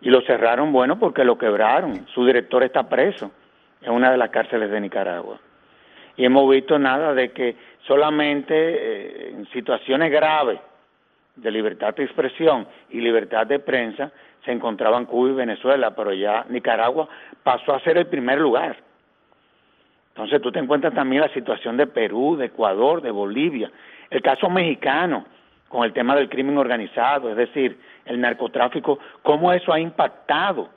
Y lo cerraron, bueno, porque lo quebraron. Su director está preso en una de las cárceles de Nicaragua. Y hemos visto nada de que solamente eh, en situaciones graves de libertad de expresión y libertad de prensa se encontraban Cuba y Venezuela, pero ya Nicaragua pasó a ser el primer lugar. Entonces tú te encuentras también la situación de Perú, de Ecuador, de Bolivia, el caso mexicano con el tema del crimen organizado, es decir, el narcotráfico, cómo eso ha impactado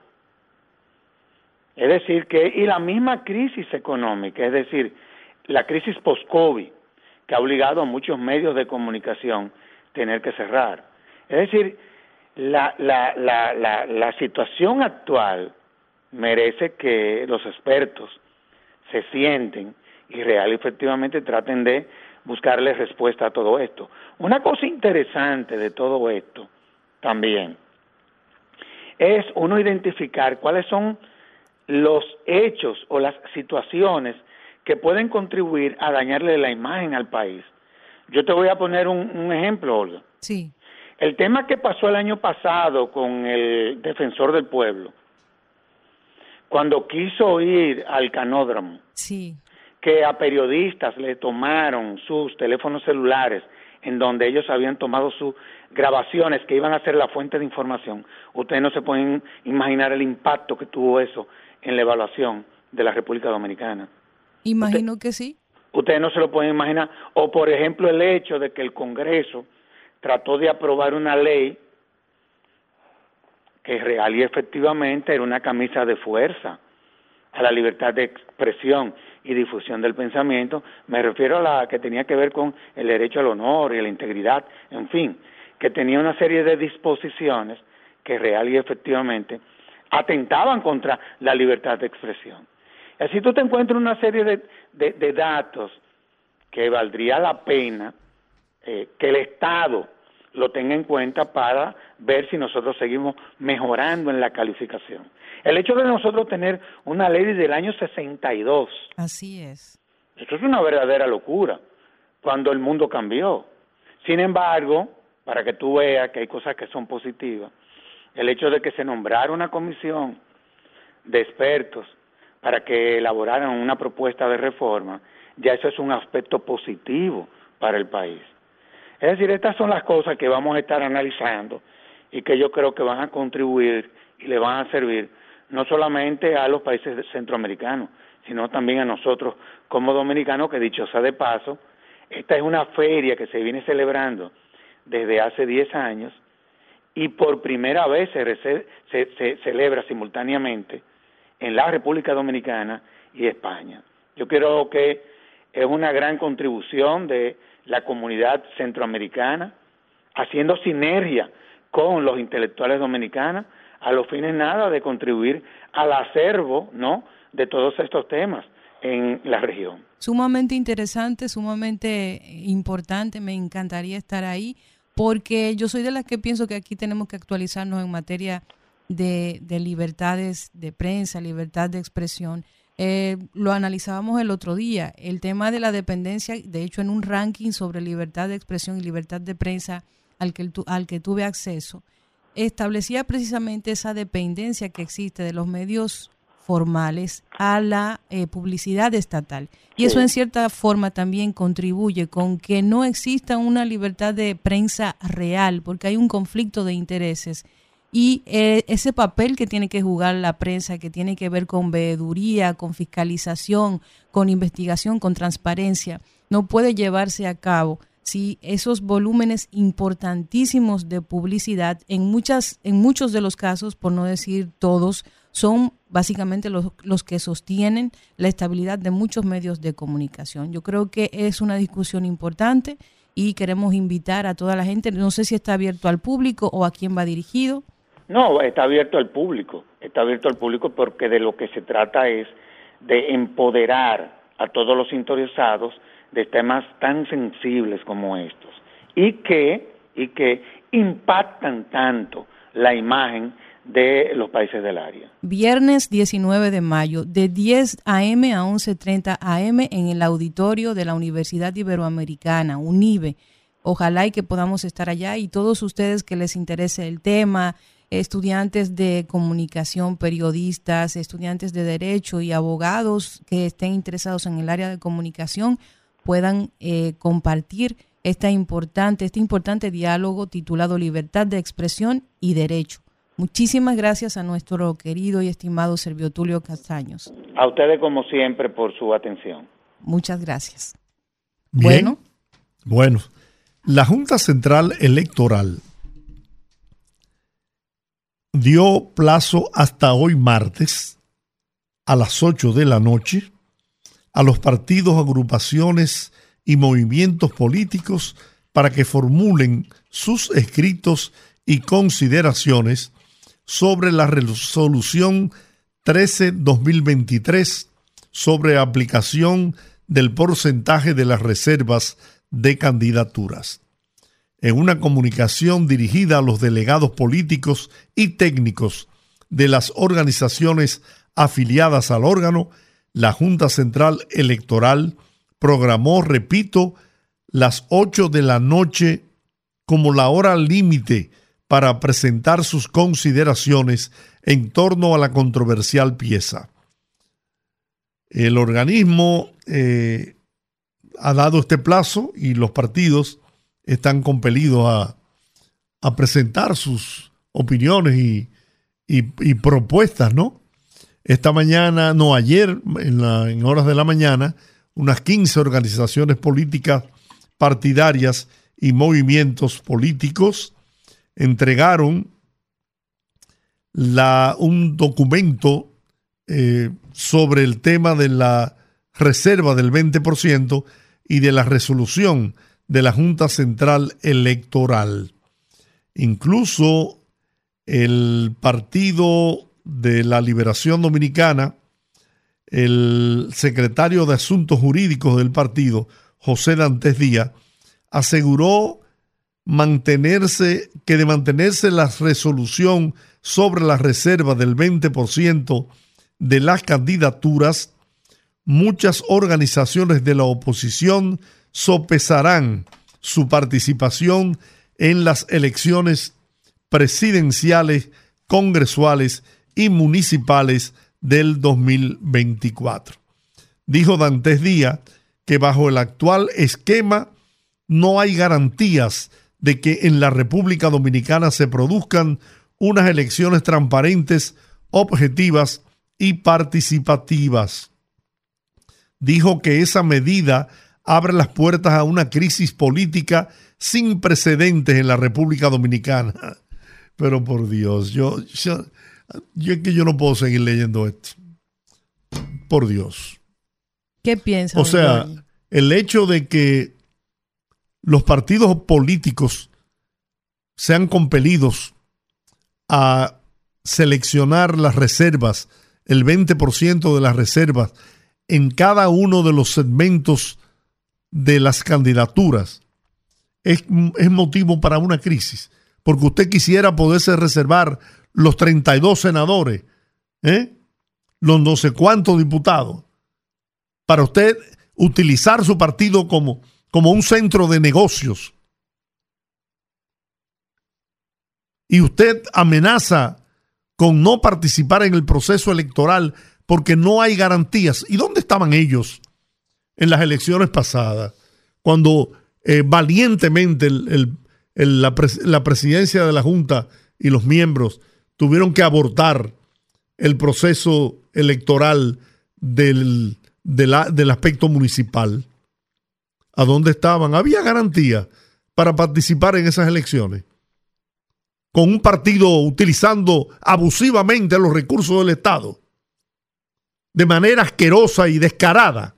es decir, que y la misma crisis económica, es decir, la crisis post-COVID, que ha obligado a muchos medios de comunicación tener que cerrar. Es decir, la, la, la, la, situación actual merece que los expertos se sienten y real efectivamente traten de buscarle respuesta a todo esto. Una cosa interesante de todo esto también es uno identificar cuáles son los hechos o las situaciones que pueden contribuir a dañarle la imagen al país. Yo te voy a poner un, ejemplo, Olga. Sí. El tema que pasó el año pasado con el defensor del pueblo, cuando quiso ir al canódromo, sí. que a periodistas le tomaron sus teléfonos celulares en donde ellos habían tomado sus grabaciones que iban a ser la fuente de información. Ustedes no se pueden imaginar el impacto que tuvo eso en la evaluación de la República Dominicana. Imagino que sí. Ustedes no se lo pueden imaginar. O, por ejemplo, el hecho de que el Congreso trató de aprobar una ley que real y efectivamente era una camisa de fuerza a la libertad de expresión y difusión del pensamiento. Me refiero a la que tenía que ver con el derecho al honor y a la integridad, en fin, que tenía una serie de disposiciones que real y efectivamente atentaban contra la libertad de expresión. Así tú te encuentras una serie de, datos que valdría la pena eh, que el Estado lo tenga en cuenta para ver si nosotros seguimos mejorando en la calificación. El hecho de nosotros tener una ley desde el año 62. Así es. Esto es una verdadera locura cuando el mundo cambió. Sin embargo, para que tú veas que hay cosas que son positivas, el hecho de que se nombrara una comisión de expertos para que elaboraran una propuesta de reforma, ya eso es un aspecto positivo para el país. Es decir, estas son las cosas que vamos a estar analizando y que yo creo que van a contribuir y le van a servir no solamente a los países centroamericanos, sino también a nosotros como dominicanos, que dicho sea de paso, esta es una feria que se viene celebrando desde hace 10 años y por primera vez se, se, celebra simultáneamente en la República Dominicana y España. Yo creo que es una gran contribución de la comunidad centroamericana, haciendo sinergia con los intelectuales dominicanos, a los fines nada de contribuir al acervo, ¿no?, de todos estos temas en la región. Sumamente interesante, sumamente importante, me encantaría estar ahí porque yo soy de las que pienso que aquí tenemos que actualizarnos en materia de, de libertades de prensa, libertad de expresión. Eh, lo analizábamos el otro día, el tema de la dependencia, de hecho en un ranking sobre libertad de expresión y libertad de prensa al que, al que tuve acceso, establecía precisamente esa dependencia que existe de los medios formales a la eh, publicidad estatal. Y eso en cierta forma también contribuye con que no exista una libertad de prensa real, porque hay un conflicto de intereses. Y eh, ese papel que tiene que jugar la prensa, que tiene que ver con veeduría, con fiscalización, con investigación, con transparencia, no puede llevarse a cabo si esos volúmenes importantísimos de publicidad, en, muchas, en muchos de los casos, por no decir todos, son básicamente los, los que sostienen la estabilidad de muchos medios de comunicación. Yo creo que es una discusión importante y queremos invitar a toda la gente, no sé si está abierto al público o a quién va dirigido. No, está abierto al público, está abierto al público porque de lo que se trata es de empoderar a todos los interesados de temas tan sensibles como estos y que, y que impactan tanto la imagen de los países del área. Viernes 19 de mayo, de 10 a.m. a 11.30 a.m. en el auditorio de la Universidad Iberoamericana, UNIBE. Ojalá y que podamos estar allá y todos ustedes que les interese el tema, estudiantes de comunicación, periodistas, estudiantes de derecho y abogados que estén interesados en el área de comunicación, puedan eh, compartir esta importante, este importante diálogo titulado Libertad de Expresión y Derecho Muchísimas gracias a nuestro querido y estimado Servio Tulio Castaños. A ustedes, como siempre, por su atención. Muchas gracias. bueno. Bueno, la Junta Central Electoral dio plazo hasta hoy martes a las 8 de la noche a los partidos, agrupaciones y movimientos políticos para que formulen sus escritos y consideraciones sobre la resolución 13-2023 sobre aplicación del porcentaje de las reservas de candidaturas. En una comunicación dirigida a los delegados políticos y técnicos de las organizaciones afiliadas al órgano, la Junta Central Electoral programó, repito, las 8 de la noche como la hora límite para presentar sus consideraciones en torno a la controversial pieza. El organismo eh, ha dado este plazo y los partidos están compelidos a, presentar sus opiniones y, propuestas, ¿no? Esta mañana, no ayer, en, horas de la mañana, unas 15 organizaciones políticas partidarias y movimientos políticos entregaron un documento eh, sobre el tema de la reserva del 20% y de la resolución de la Junta Central Electoral. Incluso el Partido de la Liberación Dominicana, el secretario de Asuntos Jurídicos del partido, José Dantes Díaz, aseguró mantenerse, que de mantenerse la resolución sobre la reserva del 20% de las candidaturas, muchas organizaciones de la oposición sopesarán su participación en las elecciones presidenciales, congresuales y municipales del 2024. Dijo Dantes Díaz que bajo el actual esquema no hay garantías de que en la República Dominicana se produzcan unas elecciones transparentes, objetivas y participativas. Dijo que esa medida abre las puertas a una crisis política sin precedentes en la República Dominicana. Pero por Dios, yo, yo, es que yo no puedo seguir leyendo esto. Por Dios. ¿Qué piensa? O sea, el hecho de que los partidos políticos sean compelidos a seleccionar las reservas, el 20% de las reservas en cada uno de los segmentos de las candidaturas, es, es motivo para una crisis. Porque usted quisiera poderse reservar los 32 senadores, ¿eh? los no sé cuántos diputados, para usted utilizar su partido como, como un centro de negocios. Y usted amenaza con no participar en el proceso electoral porque no hay garantías. ¿Y dónde estaban ellos en las elecciones pasadas? Cuando eh, valientemente la, presidencia de la Junta y los miembros tuvieron que abortar el proceso electoral del, del aspecto municipal. ¿A dónde estaban? Había garantía para participar en esas elecciones. Con un partido utilizando abusivamente los recursos del Estado. De manera asquerosa y descarada.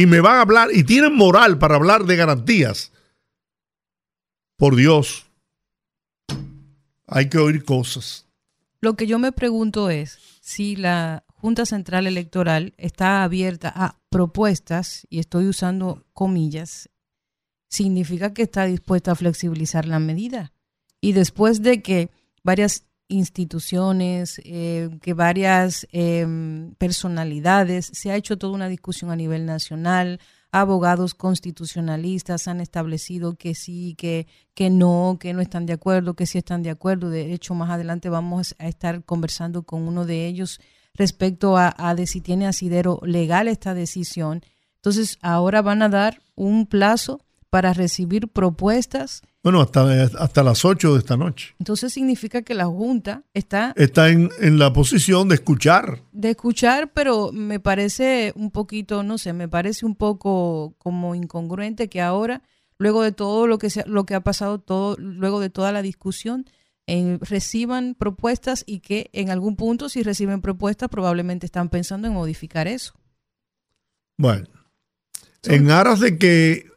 Y me van a hablar, y tienen moral para hablar de garantías. Por Dios, hay que oír cosas. Lo que yo me pregunto es si la Junta Central Electoral está abierta a propuestas, y estoy usando comillas, significa que está dispuesta a flexibilizar la medida. Y después de que varias instituciones, eh, que varias em, personalidades, se ha hecho toda una discusión a nivel nacional, abogados constitucionalistas han establecido que sí, que, que no, que no están de acuerdo, que sí están de acuerdo. De hecho, más adelante vamos a estar conversando con uno de ellos respecto a, a de si tiene asidero legal esta decisión. Entonces, ahora van a dar un plazo para recibir propuestas. Bueno, hasta, hasta las 8 de esta noche. Entonces significa que la Junta está... Está en, en, la posición de escuchar. De escuchar, pero me parece un poquito, no sé, me parece un poco como incongruente que ahora, luego de todo lo que, se, lo que ha pasado, todo, luego de toda la discusión, eh, reciban propuestas y que en algún punto, si reciben propuestas, probablemente están pensando en modificar eso. Bueno, en aras de que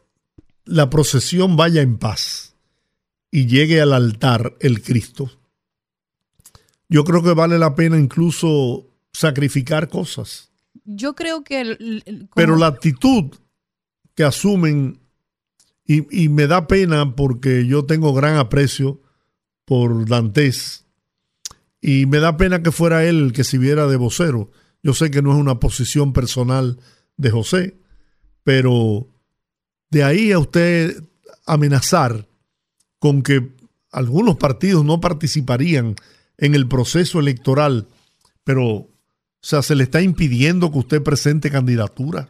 la procesión vaya en paz y llegue al altar el Cristo, yo creo que vale la pena incluso sacrificar cosas. Yo creo que... Pero la actitud que asumen, y, y, me da pena porque yo tengo gran aprecio por Dantes, y me da pena que fuera él el que se viera de vocero. Yo sé que no es una posición personal de José, pero de ahí a usted amenazar con que algunos partidos no participarían en el proceso electoral, pero, o sea, se le está impidiendo que usted presente candidatura.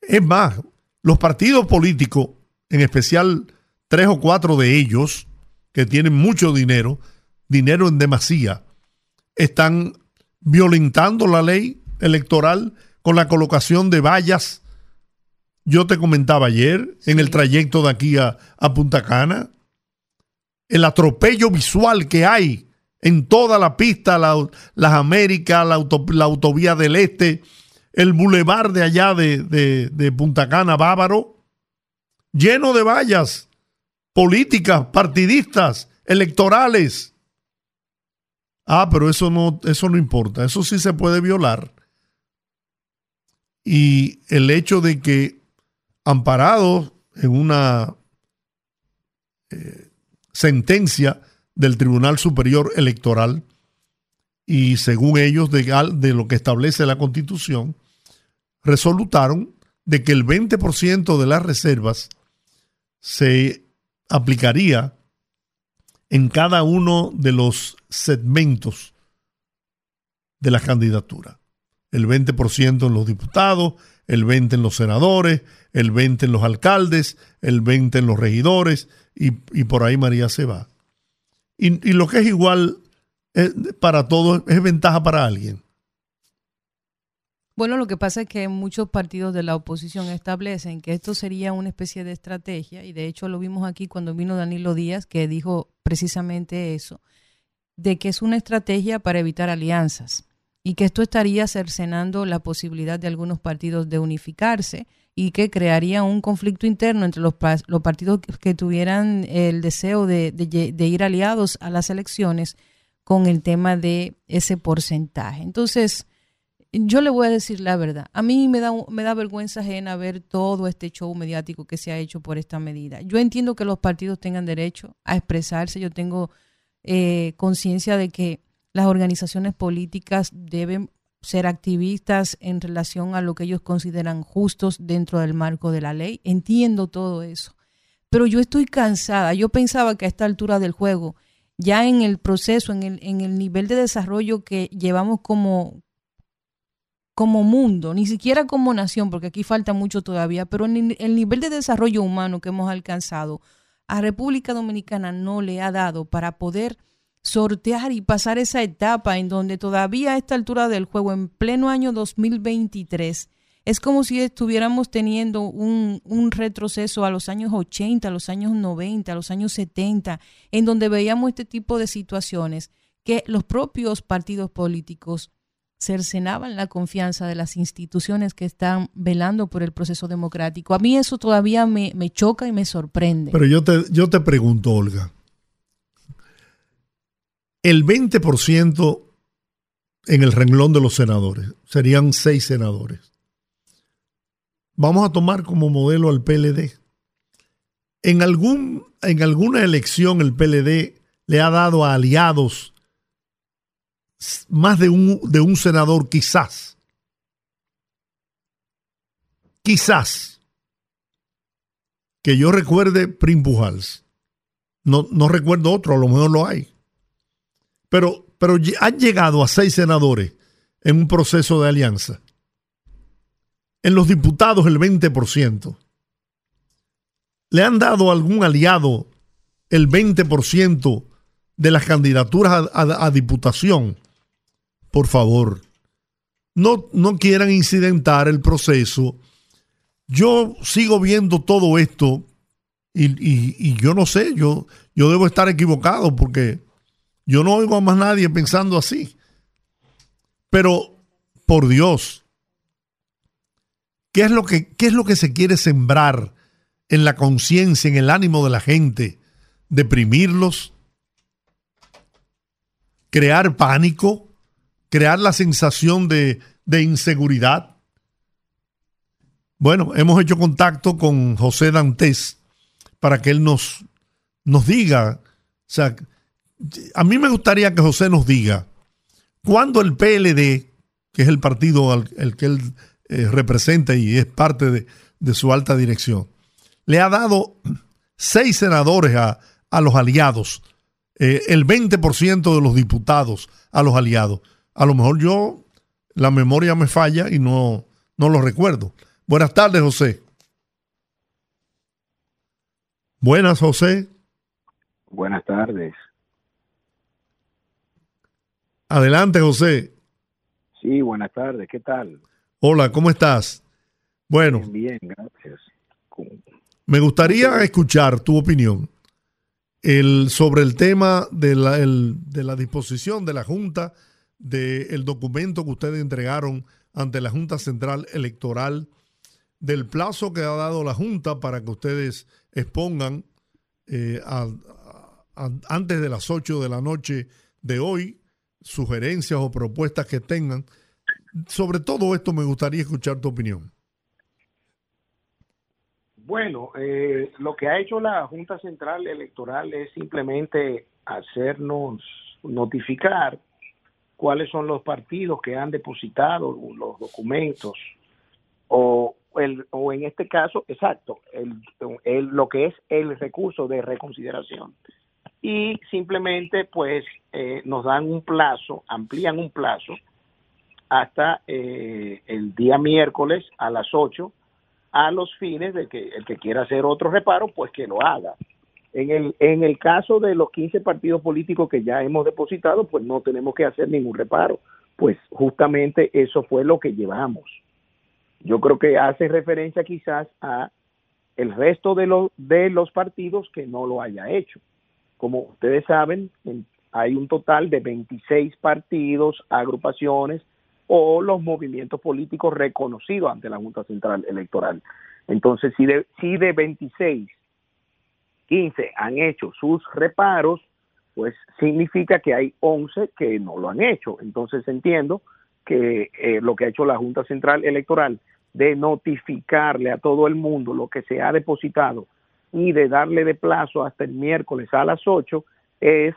Es más, los partidos políticos, en especial tres o cuatro de ellos, que tienen mucho dinero, dinero en demasía, están violentando la ley electoral con la colocación de vallas yo te comentaba ayer, en el trayecto de aquí a, Punta Cana, el atropello visual que hay en toda la pista, las Américas, la, autovía del Este, el bulevar de allá de, de Punta Cana, Bávaro, lleno de vallas políticas, partidistas, electorales. Ah, pero eso no, eso no importa, eso sí se puede violar. Y el hecho de que amparado en una eh, sentencia del Tribunal Superior Electoral y según ellos de, de, lo que establece la Constitución, resolutaron de que el 20% de las reservas se aplicaría en cada uno de los segmentos de la candidatura. el 20% en los diputados, el 20% en los senadores, el 20% en los alcaldes, el 20% en los regidores, y, por ahí María se va. Y, y lo que es igual para todos es ventaja para alguien. Bueno, lo que pasa es que muchos partidos de la oposición establecen que esto sería una especie de estrategia, y de hecho lo vimos aquí cuando vino Danilo Díaz, que dijo precisamente eso, de que es una estrategia para evitar alianzas y que esto estaría cercenando la posibilidad de algunos partidos de unificarse y que crearía un conflicto interno entre los, partidos que tuvieran el deseo de, ir aliados a las elecciones con el tema de ese porcentaje. Entonces, yo le voy a decir la verdad. A mí me da, me da vergüenza ajena ver todo este show mediático que se ha hecho por esta medida. Yo entiendo que los partidos tengan derecho a expresarse. Yo tengo eh, conciencia de que las organizaciones políticas deben ser activistas en relación a lo que ellos consideran justos dentro del marco de la ley. Entiendo todo eso. Pero yo estoy cansada. Yo pensaba que a esta altura del juego, ya en el proceso, en el, en el nivel de desarrollo que llevamos como, como mundo, ni siquiera como nación, porque aquí falta mucho todavía, pero en el nivel de desarrollo humano que hemos alcanzado, a República Dominicana no le ha dado para poder sortear y pasar esa etapa en donde todavía a esta altura del juego, en pleno año 2023, es como si estuviéramos teniendo un, retroceso a los años 80, a los años 90, a los años 70, en donde veíamos este tipo de situaciones que los propios partidos políticos cercenaban la confianza de las instituciones que están velando por el proceso democrático. A mí eso todavía me, choca y me sorprende. Pero yo te, yo te pregunto, Olga, el 20% en el renglón de los senadores, serían seis senadores. Vamos a tomar como modelo al PLD. En, algún, en alguna elección el PLD le ha dado a aliados más de un, de un senador, quizás. Quizás. Que yo recuerde Prim Pujals. No, no recuerdo otro, a lo mejor lo hay. Pero, pero han llegado a seis senadores en un proceso de alianza. En los diputados el 20%. ¿Le han dado a algún aliado el 20% de las candidaturas a diputación? por favor, no, no quieran incidentar el proceso. Yo sigo viendo todo esto y, yo no sé, yo, yo debo estar equivocado porque yo no oigo a más nadie pensando así. Pero, por Dios, ¿qué es lo que, qué es lo que se quiere sembrar en la conciencia, en el ánimo de la gente? ¿Deprimirlos? ¿Crear pánico? crear la sensación de, inseguridad. Bueno, hemos hecho contacto con José Dantes para que él nos, nos diga, o sea, a mí me gustaría que José nos diga cuándo el PLD, que es el partido al el que él eh, representa y es parte de, su alta dirección, le ha dado seis senadores a, los aliados, eh, el 20% de los diputados a los aliados a lo mejor yo, la memoria me falla y no, no lo recuerdo. Buenas tardes, José. Buenas, José. Buenas tardes. Adelante, José. Sí, buenas tardes. ¿Qué tal? Hola, ¿cómo estás? Bueno. Bien, gracias. Me gustaría escuchar tu opinión el, sobre el tema de la, de la disposición de la Junta del documento que ustedes entregaron ante la Junta Central Electoral, del plazo que ha dado la Junta para que ustedes expongan eh, antes de las 8 de la noche de hoy sugerencias o propuestas que tengan. Sobre todo esto me gustaría escuchar tu opinión. Bueno, eh, lo que ha hecho la Junta Central Electoral es simplemente hacernos notificar cuáles son los partidos que han depositado los documentos o, el, o en este caso, exacto, el, lo que es el recurso de reconsideración. Y simplemente pues eh, nos dan un plazo, amplían un plazo hasta eh, el día miércoles a las 8 a los fines de que el que quiera hacer otro reparo, pues que lo haga. En el, en el caso de los 15 partidos políticos que ya hemos depositado, pues no tenemos que hacer ningún reparo. Pues justamente eso fue lo que llevamos. Yo creo que hace referencia quizás a el resto de, los de los partidos que no lo haya hecho. Como ustedes saben, hay un total de 26 partidos, agrupaciones o los movimientos políticos reconocidos ante la Junta Central Electoral. Entonces, si de, si de 26, 15 han hecho sus reparos, pues significa que hay 11 que no lo han hecho. Entonces entiendo que eh, lo que ha hecho la Junta Central Electoral de notificarle a todo el mundo lo que se ha depositado y de darle de plazo hasta el miércoles a las 8 es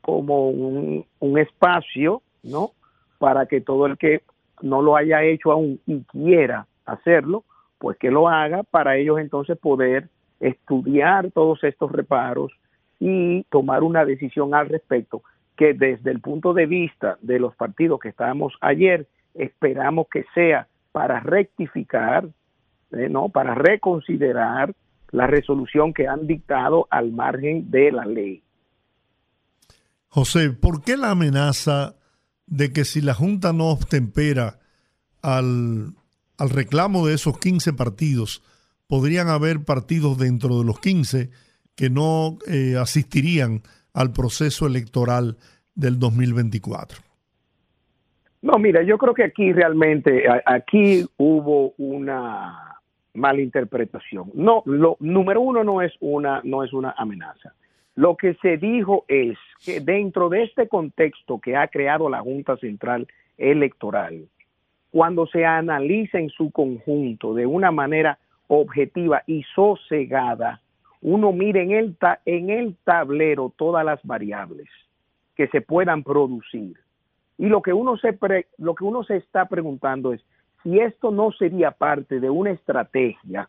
como un, un espacio, ¿no? Para que todo el que no lo haya hecho aún y quiera hacerlo, pues que lo haga para ellos entonces poder estudiar todos estos reparos y tomar una decisión al respecto que desde el punto de vista de los partidos que estábamos ayer esperamos que sea para rectificar, eh, ¿no? para reconsiderar la resolución que han dictado al margen de la ley. José, ¿por qué la amenaza de que si la Junta no obtempera al, al reclamo de esos 15 partidos, podrían haber partidos dentro de los 15 que no eh, asistirían al proceso electoral del 2024? No, mira, yo creo que aquí realmente, aquí hubo una malinterpretación. No, lo número uno no es una, no es una amenaza. Lo que se dijo es que dentro de este contexto que ha creado la Junta Central Electoral, cuando se analiza en su conjunto de una manera objetiva y sosegada, uno mire en el, en el tablero todas las variables que se puedan producir y lo que uno se lo que uno se está preguntando es si esto no sería parte de una estrategia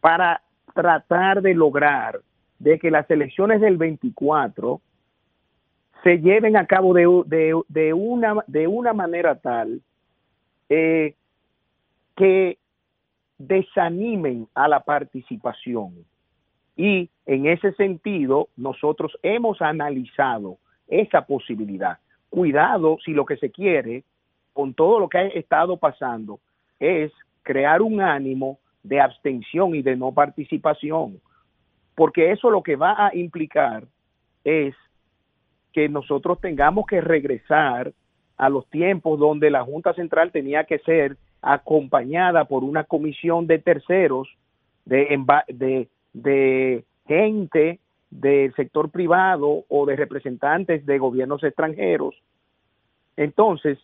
para tratar de lograr de que las elecciones del 24 se lleven a cabo de, una, de una manera tal eh, que desanimen a la participación. Y en ese sentido, nosotros hemos analizado esa posibilidad cuidado si lo que se quiere con todo lo que ha estado pasando es crear un ánimo de abstención y de no participación, porque eso lo que va a implicar es que nosotros tengamos que regresar a los tiempos donde la Junta Central tenía que ser acompañada por una comisión de terceros, de, de, de gente del sector privado o de representantes de gobiernos extranjeros. Entonces,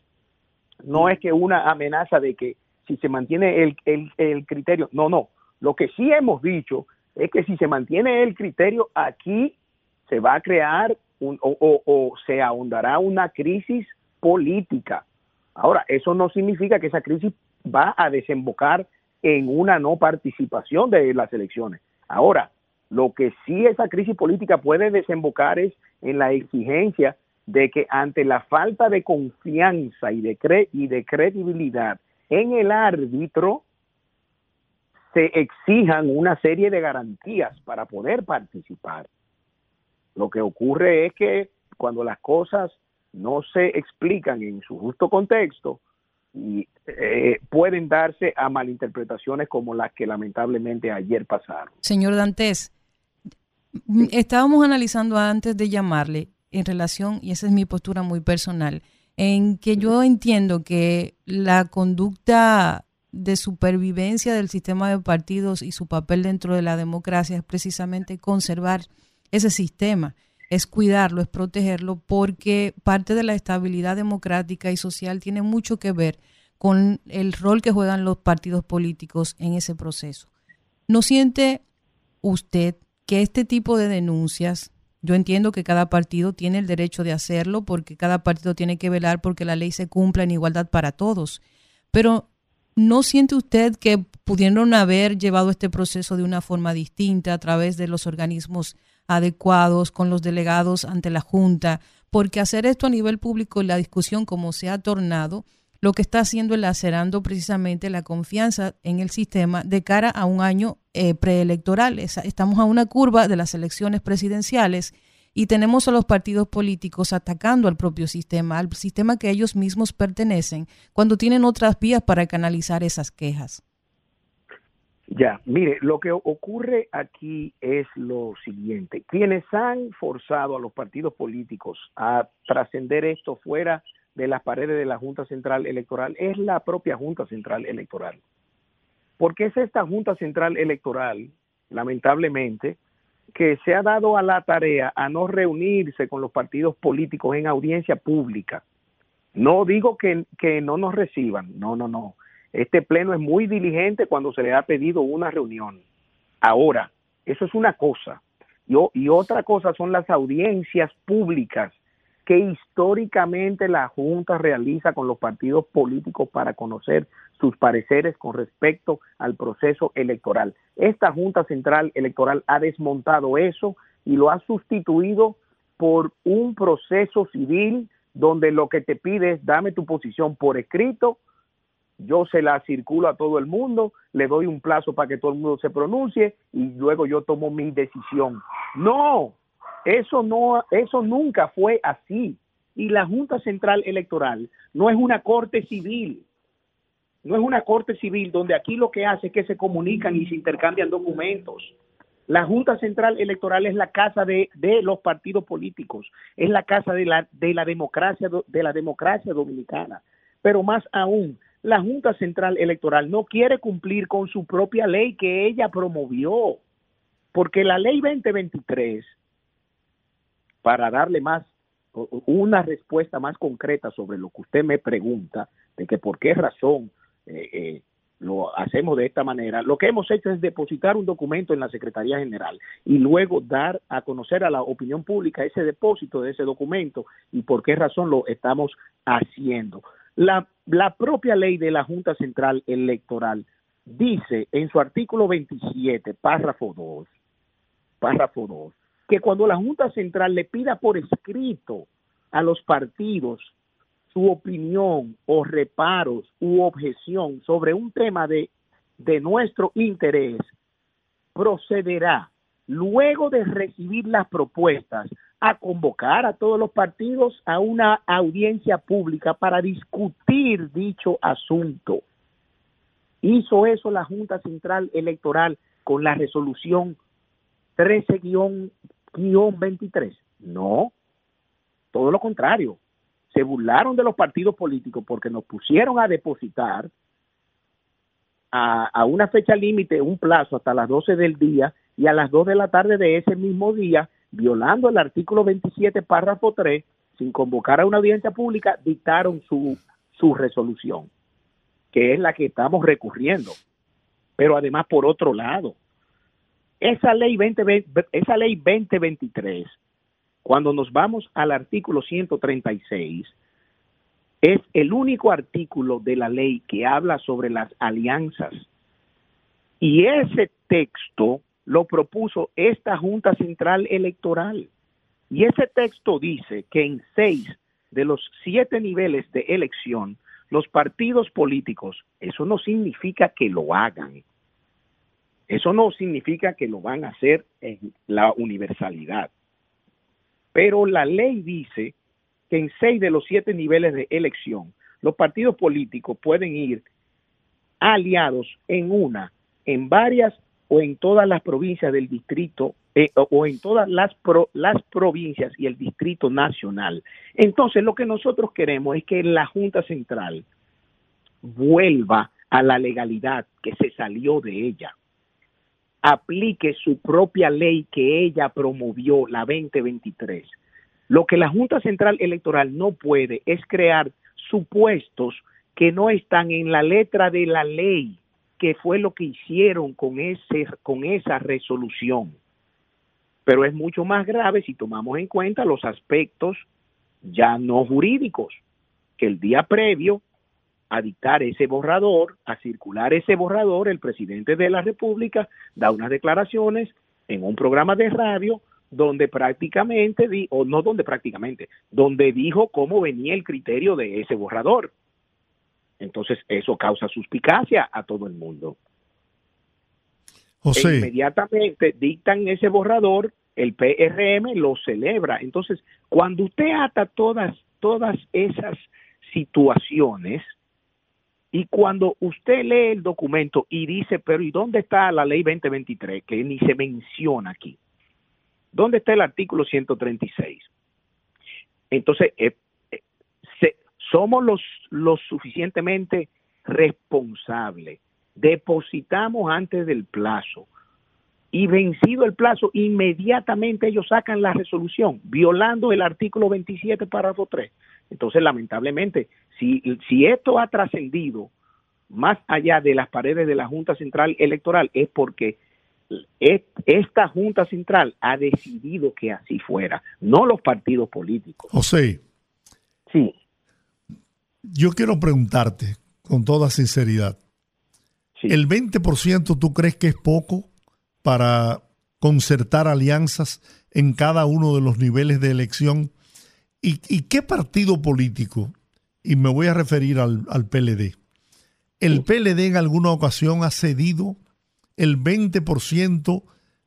no es que una amenaza de que si se mantiene el, el, criterio, no, no. Lo que sí hemos dicho es que si se mantiene el criterio aquí, se va a crear un, o, o, se ahondará una crisis política. Ahora, eso no significa que esa crisis va a desembocar en una no participación de las elecciones. Ahora, lo que sí esa crisis política puede desembocar es en la exigencia de que ante la falta de confianza y de, y de credibilidad en el árbitro, se exijan una serie de garantías para poder participar. Lo que ocurre es que cuando las cosas no se explican en su justo contexto, y, eh, pueden darse a malinterpretaciones como las que lamentablemente ayer pasaron. Señor Dantes, estábamos analizando antes de llamarle en relación, y esa es mi postura muy personal, en que yo entiendo que la conducta de supervivencia del sistema de partidos y su papel dentro de la democracia es precisamente conservar ese sistema, es cuidarlo, es protegerlo, porque parte de la estabilidad democrática y social tiene mucho que ver con el rol que juegan los partidos políticos en ese proceso. ¿No siente usted que este tipo de denuncias, yo entiendo que cada partido tiene el derecho de hacerlo porque cada partido tiene que velar porque la ley se cumpla en igualdad para todos, pero ¿no siente usted que pudieron haber llevado este proceso de una forma distinta a través de los organismos adecuados, con los delegados ante la Junta? Porque hacer esto a nivel público, la discusión como se ha tornado, lo que está haciendo es lacerando precisamente la confianza en el sistema de cara a un año eh, preelectoral. Estamos a una curva de las elecciones presidenciales y tenemos a los partidos políticos atacando al propio sistema, al sistema que ellos mismos pertenecen, cuando tienen otras vías para canalizar esas quejas. Ya, mire, lo que ocurre aquí es lo siguiente. Quienes han forzado a los partidos políticos a trascender esto fuera de las paredes de la Junta Central Electoral es la propia Junta Central Electoral. Porque es esta Junta Central Electoral, lamentablemente, que se ha dado a la tarea a no reunirse con los partidos políticos en audiencia pública. No digo que, que no nos reciban, no, no, no. Este pleno es muy diligente cuando se le ha pedido una reunión. Ahora, eso es una cosa. Y otra cosa son las audiencias públicas que históricamente la Junta realiza con los partidos políticos para conocer sus pareceres con respecto al proceso electoral. Esta Junta Central Electoral ha desmontado eso y lo ha sustituido por un proceso civil donde lo que te pide es dame tu posición por escrito, yo se la circulo a todo el mundo, le doy un plazo para que todo el mundo se pronuncie y luego yo tomo mi decisión. No, eso no, eso nunca fue así. Y la Junta Central Electoral no es una corte civil. No es una corte civil donde aquí lo que hace es que se comunican y se intercambian documentos. La Junta Central Electoral es la casa de, de los partidos políticos, es la casa de la, de la democracia de la democracia dominicana. Pero más aún, la Junta Central Electoral no quiere cumplir con su propia ley que ella promovió, porque la ley 2023 para darle más una respuesta más concreta sobre lo que usted me pregunta, de que por qué razón eh, eh, lo hacemos de esta manera, lo que hemos hecho es depositar un documento en la Secretaría General y luego dar a conocer a la opinión pública ese depósito de ese documento y por qué razón lo estamos haciendo. La, la propia ley de la Junta Central Electoral dice en su artículo 27, párrafo 2, párrafo 2, que cuando la Junta Central le pida por escrito a los partidos su opinión o reparos u objeción sobre un tema de, de nuestro interés, procederá luego de recibir las propuestas a convocar a todos los partidos a una audiencia pública para discutir dicho asunto. Hizo eso la Junta Central Electoral con la resolución 13 23. No, todo lo contrario. Se burlaron de los partidos políticos porque nos pusieron a depositar a, una fecha límite, un plazo hasta las 12 del día y a las 2 de la tarde de ese mismo día, violando el artículo 27, párrafo 3, sin convocar a una audiencia pública, dictaron su, su resolución, que es la que estamos recurriendo. Pero además, por otro lado, esa ley, 20, esa ley 2023, cuando nos vamos al artículo 136, es el único artículo de la ley que habla sobre las alianzas. Y ese texto lo propuso esta Junta Central Electoral. Y ese texto dice que en seis de los siete niveles de elección, los partidos políticos, eso no significa que lo hagan, eso no significa que lo van a hacer en la universalidad. Pero la ley dice que en seis de los siete niveles de elección, los partidos políticos pueden ir aliados en una, en varias o en todas las provincias del distrito eh, o en todas las, las provincias y el distrito nacional. Entonces, lo que nosotros queremos es que la Junta Central vuelva a la legalidad que se salió de ella aplique su propia ley que ella promovió, la 2023. Lo que la Junta Central Electoral no puede es crear supuestos que no están en la letra de la ley, que fue lo que hicieron con, ese, con esa resolución. Pero es mucho más grave si tomamos en cuenta los aspectos ya no jurídicos, que el día previo a dictar ese borrador, a circular ese borrador, el presidente de la República da unas declaraciones en un programa de radio donde prácticamente, di, o no donde prácticamente, donde dijo cómo venía el criterio de ese borrador. Entonces eso causa suspicacia a todo el mundo. José. E inmediatamente dictan ese borrador, el PRM lo celebra. Entonces, cuando usted ata todas, todas esas situaciones, y cuando usted lee el documento y dice, pero ¿y dónde está la ley 2023? Que ni se menciona aquí. ¿Dónde está el artículo 136? Entonces, eh, eh, se, somos los, los suficientemente responsables. Depositamos antes del plazo. Y vencido el plazo, inmediatamente ellos sacan la resolución, violando el artículo 27, párrafo 3. Entonces, lamentablemente, si, si esto ha trascendido más allá de las paredes de la Junta Central Electoral, es porque esta Junta Central ha decidido que así fuera, no los partidos políticos. José. Sí. Yo quiero preguntarte con toda sinceridad. Sí. ¿El 20% tú crees que es poco para concertar alianzas en cada uno de los niveles de elección? ¿Y, y qué partido político? Y me voy a referir al, al PLD. ¿El PLD en alguna ocasión ha cedido el 20%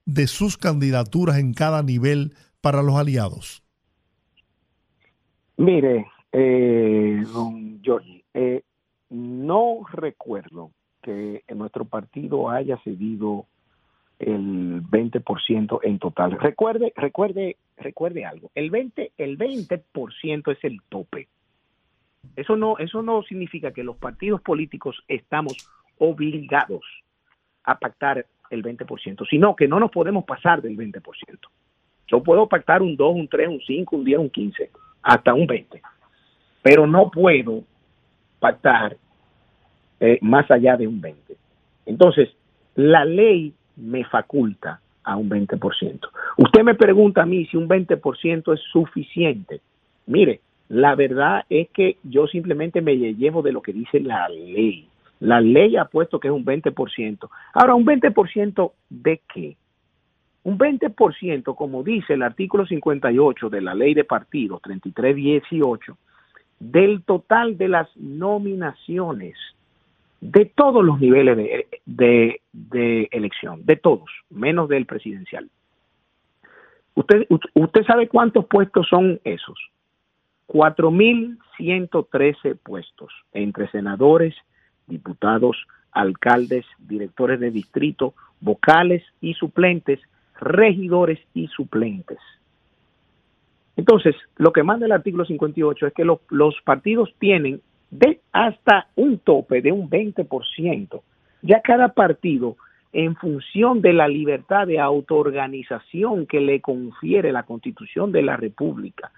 de sus candidaturas en cada nivel para los aliados? Mire, eh, don Giorgi, eh, no recuerdo que nuestro partido haya cedido el 20% en total. Recuerde, recuerde, recuerde algo. El 20, el 20% es el tope. Eso no, eso no significa que los partidos políticos estamos obligados a pactar el 20%, sino que no nos podemos pasar del 20%. Yo puedo pactar un 2, un 3, un 5, un 10, un 15, hasta un 20, pero no puedo pactar eh, más allá de un 20. Entonces, la ley me faculta a un 20%. Usted me pregunta a mí si un 20% es suficiente. Mire, la verdad es que yo simplemente me llevo de lo que dice la ley. La ley ha puesto que es un 20%. Ahora, ¿un 20% de qué? Un 20%, como dice el artículo 58 de la ley de partidos 3318, del total de las nominaciones de todos los niveles de, de, elección, de todos, menos del presidencial. ¿Usted, ¿Usted sabe cuántos puestos son esos? 4.113 puestos entre senadores, diputados, alcaldes, directores de distrito, vocales y suplentes, regidores y suplentes. Entonces, lo que manda el artículo 58 es que lo, los partidos tienen de hasta un tope de un 20%. Ya cada partido, en función de la libertad de autoorganización que le confiere la Constitución de la República,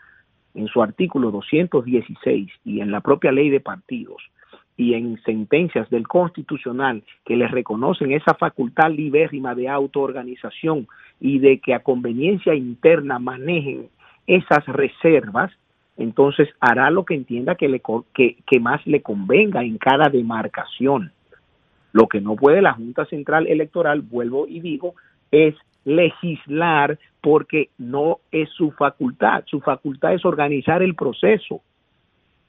en su artículo 216 y en la propia ley de partidos, y en sentencias del Constitucional que les reconocen esa facultad libérrima de autoorganización y de que a conveniencia interna manejen esas reservas, entonces hará lo que entienda que, le, que, más le convenga en cada demarcación. Lo que no puede la Junta Central Electoral, vuelvo y digo, es legislar porque no es su facultad. Su facultad es organizar el proceso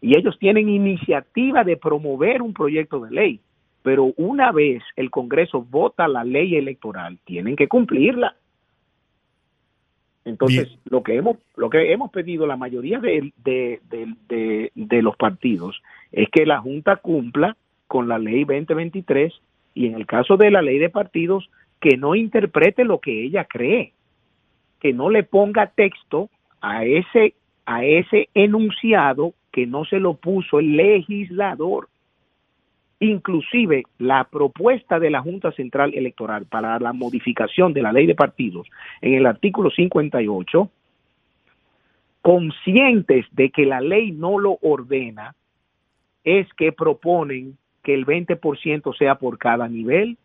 y ellos tienen iniciativa de promover un proyecto de ley, pero una vez el Congreso vota la ley electoral, tienen que cumplirla. Entonces, Bien. lo que hemos lo que hemos pedido la mayoría de, de, de, de, los partidos es que la Junta cumpla con la ley 2023 y en el caso de la ley de partidos que no interprete lo que ella cree, que no le ponga texto a ese a ese enunciado que no se lo puso el legislador. Inclusive la propuesta de la Junta Central Electoral para la modificación de la ley de partidos en el artículo 58, conscientes de que la ley no lo ordena, es que proponen que el 20% sea por cada nivel.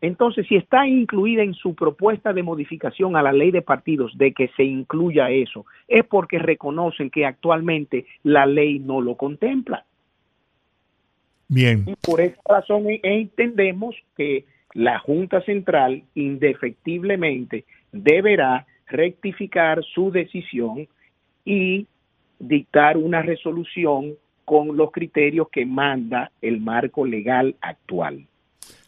Entonces, si está incluida en su propuesta de modificación a la ley de partidos de que se incluya eso, es porque reconocen que actualmente la ley no lo contempla. Bien. Y por esa razón entendemos que la Junta Central indefectiblemente deberá rectificar su decisión y dictar una resolución con los criterios que manda el marco legal actual.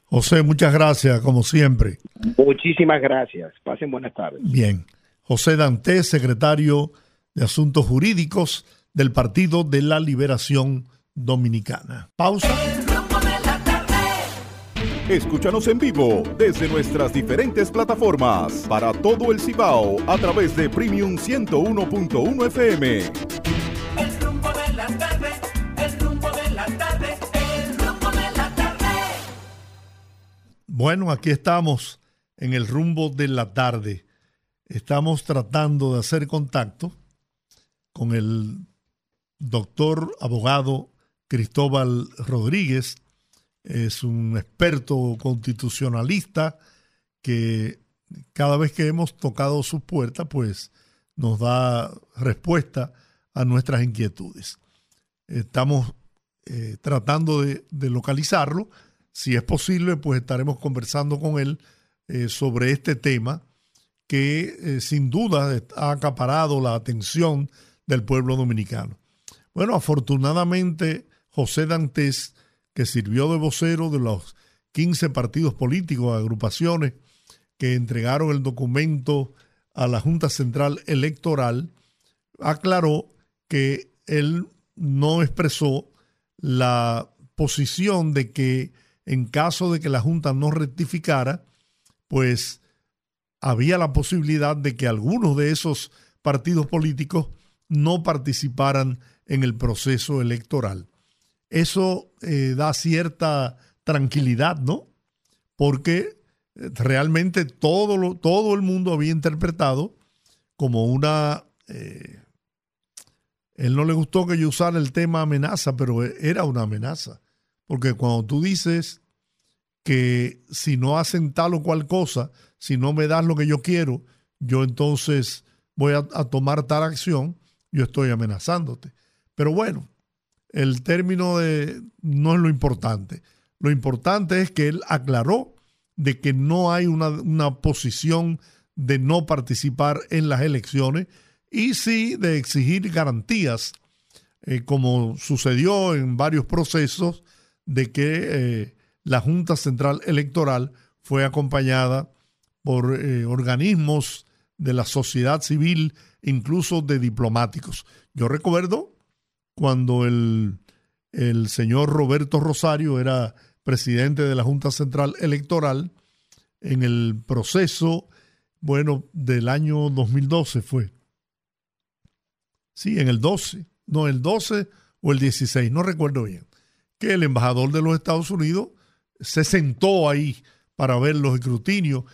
José, muchas gracias, como siempre. Muchísimas gracias. Pasen buenas tardes. Bien. José Dantes, secretario de Asuntos Jurídicos del Partido de la Liberación Dominicana. Pausa. Escúchanos en vivo desde nuestras diferentes plataformas para todo el Cibao a través de Premium 101.1 FM. El rumbo de la tarde, el rumbo de la tarde, el rumbo de la tarde. Bueno, aquí estamos en el rumbo de la tarde. Estamos tratando de hacer contacto con el doctor abogado Cristóbal Rodríguez. Es un experto constitucionalista que cada vez que hemos tocado su puerta, pues nos da respuesta a nuestras inquietudes. Estamos eh, tratando de, de, localizarlo. Si es posible, pues estaremos conversando con él eh, sobre este tema que eh, sin duda ha acaparado la atención del pueblo dominicano. Bueno, afortunadamente José Dantes, que sirvió de vocero de los 15 partidos políticos, agrupaciones que entregaron el documento a la Junta Central Electoral, aclaró que él no expresó la posición de que en caso de que la Junta no rectificara, pues había la posibilidad de que algunos de esos partidos políticos no participaran en el proceso electoral. Eso eh, da cierta tranquilidad, ¿no? Porque eh, realmente todo, lo, todo el mundo había interpretado como una... Eh, él no le gustó que yo usara el tema amenaza, pero era una amenaza. Porque cuando tú dices que si no hacen tal o cual cosa, si no me das lo que yo quiero, yo entonces voy a tomar tal acción, yo estoy amenazándote. Pero bueno, el término de no es lo importante. Lo importante es que él aclaró de que no hay una, una posición de no participar en las elecciones y sí de exigir garantías, eh, como sucedió en varios procesos, de que eh, la Junta Central Electoral fue acompañada por eh, organismos de la sociedad civil, incluso de diplomáticos. Yo recuerdo cuando el, el señor Roberto Rosario era presidente de la Junta Central Electoral, en el proceso, bueno, del año 2012 fue. Sí, en el 12, no, el 12 o el 16, no recuerdo bien, que el embajador de los Estados Unidos se sentó ahí para ver los escrutinios.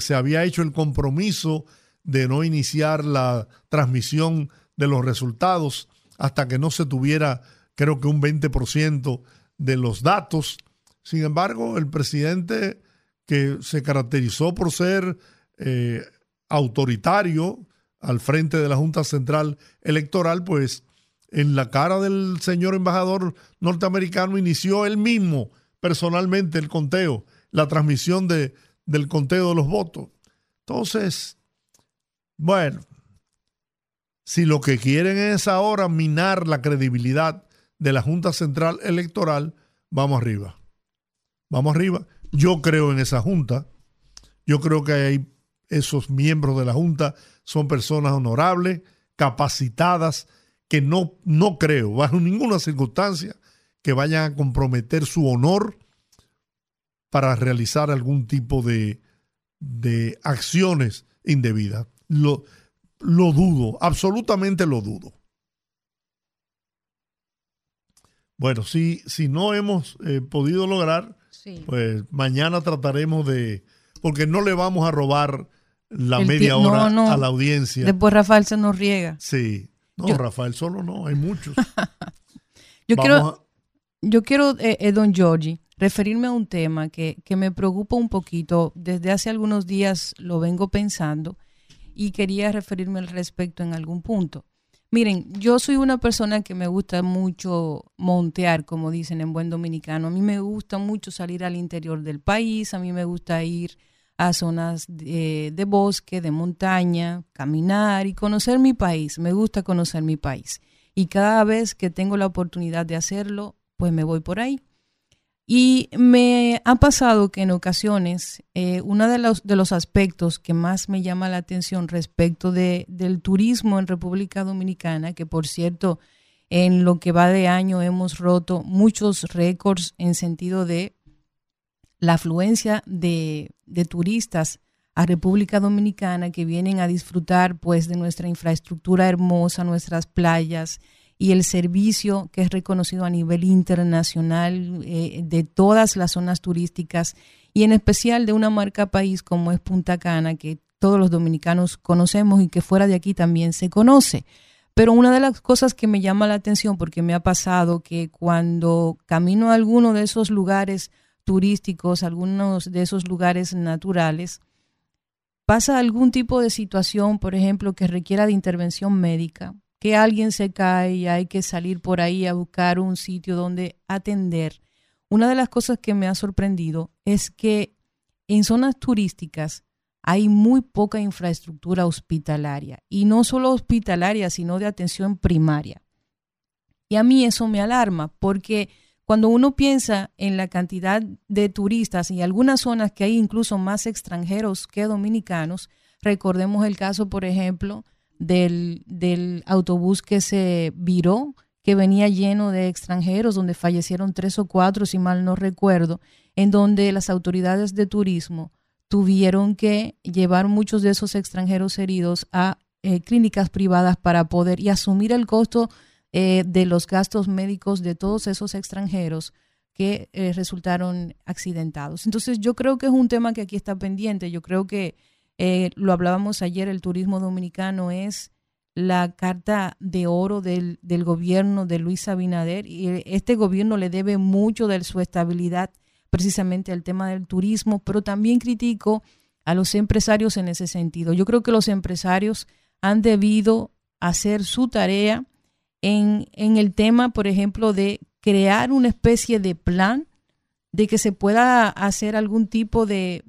Se había hecho el compromiso de no iniciar la transmisión de los resultados hasta que no se tuviera, creo que un 20% de los datos. Sin embargo, el presidente que se caracterizó por ser eh, autoritario al frente de la Junta Central Electoral, pues en la cara del señor embajador norteamericano inició él mismo personalmente el conteo, la transmisión de, del conteo de los votos. Entonces, bueno, si lo que quieren es ahora minar la credibilidad de la Junta Central Electoral, vamos arriba. Vamos arriba. Yo creo en esa Junta. Yo creo que hay esos miembros de la Junta son personas honorables, capacitadas, que no, no creo, bajo ninguna circunstancia, que vayan a comprometer su honor para realizar algún tipo de, de acciones indebidas. Lo dudo, absolutamente lo dudo. Bueno, si, si no hemos eh, podido lograr, sí. pues mañana trataremos de, porque no le vamos a robar la El media hora no, no. a la audiencia. Después Rafael se nos riega. Sí, no, Yo, Rafael solo no, hay muchos. Yo quiero, a... yo quiero, eh, eh, don Giorgi, referirme a un tema que, que me preocupa un poquito. Desde hace algunos días lo vengo pensando y quería referirme al respecto en algún punto. Miren, yo soy una persona que me gusta mucho montear, como dicen en buen dominicano. A mí me gusta mucho salir al interior del país, a mí me gusta ir a zonas de, de bosque, de montaña, caminar y conocer mi país. Me gusta conocer mi país. y cada vez que tengo la oportunidad de hacerlo, pues me voy por ahí. Y me ha pasado que en ocasiones eh, uno de los, de los aspectos que más me llama la atención respecto de, del turismo en República Dominicana, que por cierto, en lo que va de año hemos roto muchos récords en sentido de la afluencia de, de turistas a República Dominicana que vienen a disfrutar pues de nuestra infraestructura hermosa, nuestras playas, y el servicio que es reconocido a nivel internacional eh, de todas las zonas turísticas y en especial de una marca país como es Punta Cana, que todos los dominicanos conocemos y que fuera de aquí también se conoce. Pero una de las cosas que me llama la atención, porque me ha pasado que cuando camino a alguno de esos lugares turísticos, algunos de esos lugares naturales, pasa algún tipo de situación, por ejemplo, que requiera de intervención médica, que alguien se cae y hay que salir por ahí a buscar un sitio donde atender. Una de las cosas que me ha sorprendido es que en zonas turísticas hay muy poca infraestructura hospitalaria y no solo hospitalaria, sino de atención primaria. Y a mí eso me alarma porque cuando uno piensa en la cantidad de turistas y algunas zonas que hay incluso más extranjeros que dominicanos, recordemos el caso, por ejemplo, del, del autobús que se viró, que venía lleno de extranjeros, donde fallecieron tres o cuatro, si mal no recuerdo, en donde las autoridades de turismo tuvieron que llevar muchos de esos extranjeros heridos a eh, clínicas privadas para poder y asumir el costo eh, de los gastos médicos de todos esos extranjeros que eh, resultaron accidentados. Entonces yo creo que es un tema que aquí está pendiente. Yo creo que eh, lo hablábamos ayer, el turismo dominicano es la carta de oro del, del, gobierno de Luis Abinader y este gobierno le debe mucho de su estabilidad precisamente al tema del turismo, pero también critico a los empresarios en ese sentido. Yo creo que los empresarios han debido hacer su tarea en, en el tema, por ejemplo, de crear una especie de plan de que se pueda hacer algún tipo de,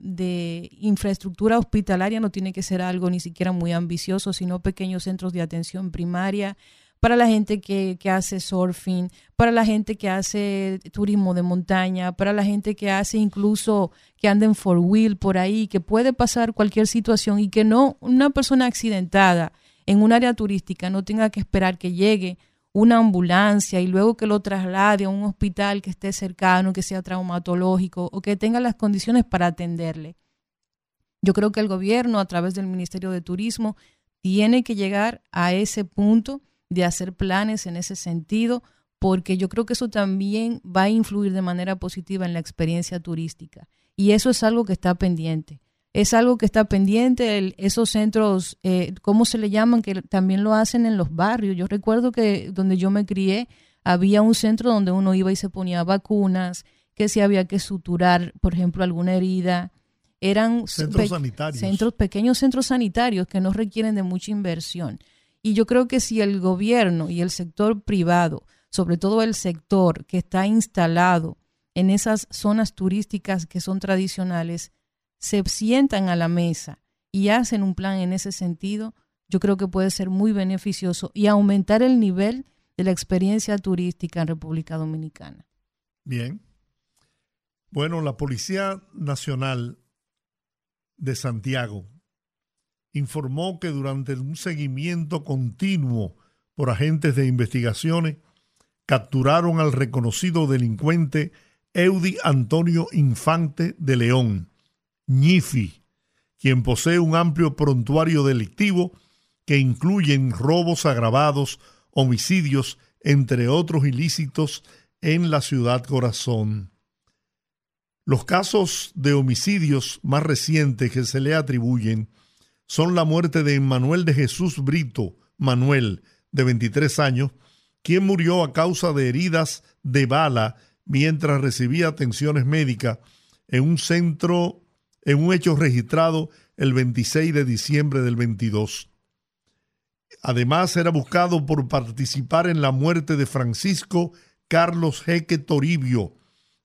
infraestructura hospitalaria, no tiene que ser algo ni siquiera muy ambicioso, sino pequeños centros de atención primaria para la gente que, hace surfing, para la gente que hace turismo de montaña, para la gente que hace incluso que anda en four wheel por ahí, que puede pasar cualquier situación y que no una persona accidentada en un área turística no tenga que esperar que llegue una ambulancia y luego que lo traslade a un hospital que esté cercano, que sea traumatológico o que tenga las condiciones para atenderle. Yo creo que el gobierno, a través del Ministerio de Turismo, tiene que llegar a ese punto de hacer planes en ese sentido, porque yo creo que eso también va a influir de manera positiva en la experiencia turística. Y eso es algo que está pendiente es algo que está pendiente, esos centros, eh, ¿cómo se le llaman? Que también lo hacen en los barrios. Yo recuerdo que donde yo me crié había un centro donde uno iba y se ponía vacunas, que si había que suturar, por ejemplo, alguna herida. Eran centros sanitarios. Centros, pequeños centros sanitarios que no requieren de mucha inversión. Y yo creo que si el gobierno y el sector privado, sobre todo el sector que está instalado en esas zonas turísticas que son tradicionales, se sientan a la mesa y hacen un plan en ese sentido, yo creo que puede ser muy beneficioso y aumentar el nivel de la experiencia turística en República Dominicana. Bien. Bueno, la Policía Nacional de Santiago informó que durante un seguimiento continuo por agentes de investigaciones capturaron al reconocido delincuente Eudi Antonio Infante de León, Ñifi, quien posee un amplio prontuario delictivo que incluyen robos agravados, homicidios, entre otros ilícitos en la ciudad corazón. Los casos de homicidios más recientes que se le atribuyen son la muerte de Manuel de Jesús Brito, Manuel, de 23 años, quien murió a causa de heridas de bala mientras recibía atenciones médicas en un centro en un hecho registrado el 26 de diciembre del 22. Además, era buscado por participar en la muerte de Francisco Carlos Jeque Toribio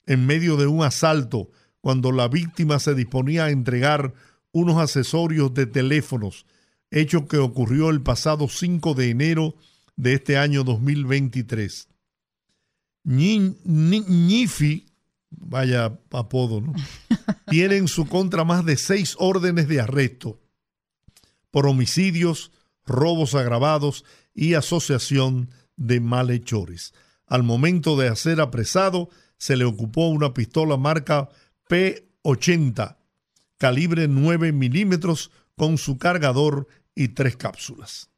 en medio de un asalto cuando la víctima se disponía a entregar unos accesorios de teléfonos, hecho que ocurrió el pasado 5 de enero de este año 2023. Ñi- Ñi- Ñifi, vaya apodo, ¿no? tiene en su contra más de seis órdenes de arresto por homicidios, robos agravados y asociación de malhechores. Al momento de ser apresado, se le ocupó una pistola marca P80, calibre 9 milímetros, con su cargador y tres cápsulas.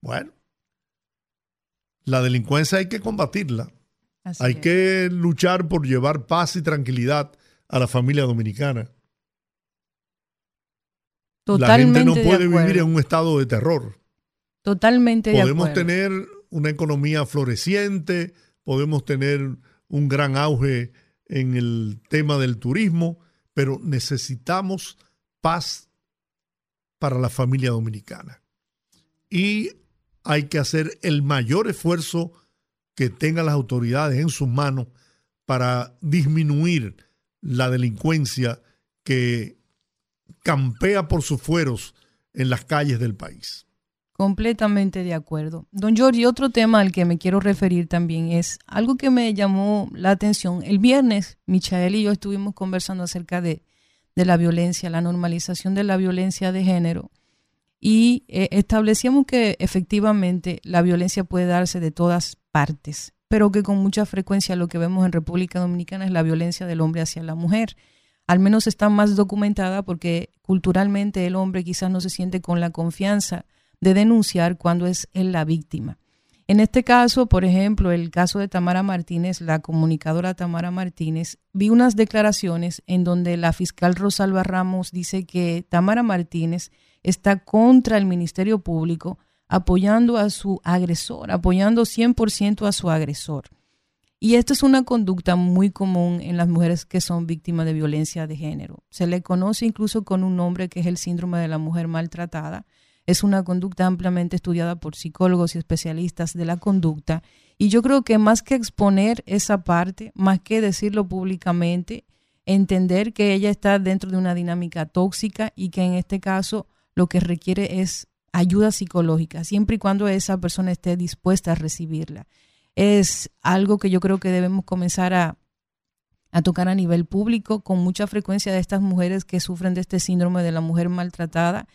Bueno, la delincuencia hay que combatirla. Así Hay es. que luchar por llevar paz y tranquilidad a la familia dominicana. Totalmente la gente no de puede vivir en un estado de terror. Totalmente de Podemos acuerdo. tener una economía floreciente, podemos tener un gran auge en el tema del turismo, pero necesitamos paz para la familia dominicana. Y hay que hacer el mayor esfuerzo que tengan las autoridades en sus manos para disminuir la delincuencia que campea por sus fueros en las calles del país. Completamente de acuerdo. Don Giorgi, otro tema al que me quiero referir también es algo que me llamó la atención. El viernes, Michael y yo estuvimos conversando acerca de, de la violencia, la normalización de la violencia de género. Y eh, establecíamos que efectivamente la violencia puede darse de todas partes, pero que con mucha frecuencia lo que vemos en República Dominicana es la violencia del hombre hacia la mujer. Al menos está más documentada porque culturalmente el hombre quizás no se siente con la confianza de denunciar cuando es él la víctima. En este caso, por ejemplo, el caso de Tamara Martínez, la comunicadora Tamara Martínez, vi unas declaraciones en donde la fiscal Rosalba Ramos dice que Tamara Martínez está contra el Ministerio Público apoyando a su agresor, apoyando 100% a su agresor. Y esta es una conducta muy común en las mujeres que son víctimas de violencia de género. Se le conoce incluso con un nombre que es el síndrome de la mujer maltratada. Es una conducta ampliamente estudiada por psicólogos y especialistas de la conducta. Y yo creo que más que exponer esa parte, más que decirlo públicamente, entender que ella está dentro de una dinámica tóxica y que en este caso lo que requiere es ayuda psicológica, siempre y cuando esa persona esté dispuesta a recibirla. Es algo que yo creo que debemos comenzar a, a tocar a nivel público con mucha frecuencia de estas mujeres que sufren de este síndrome de la mujer maltratada.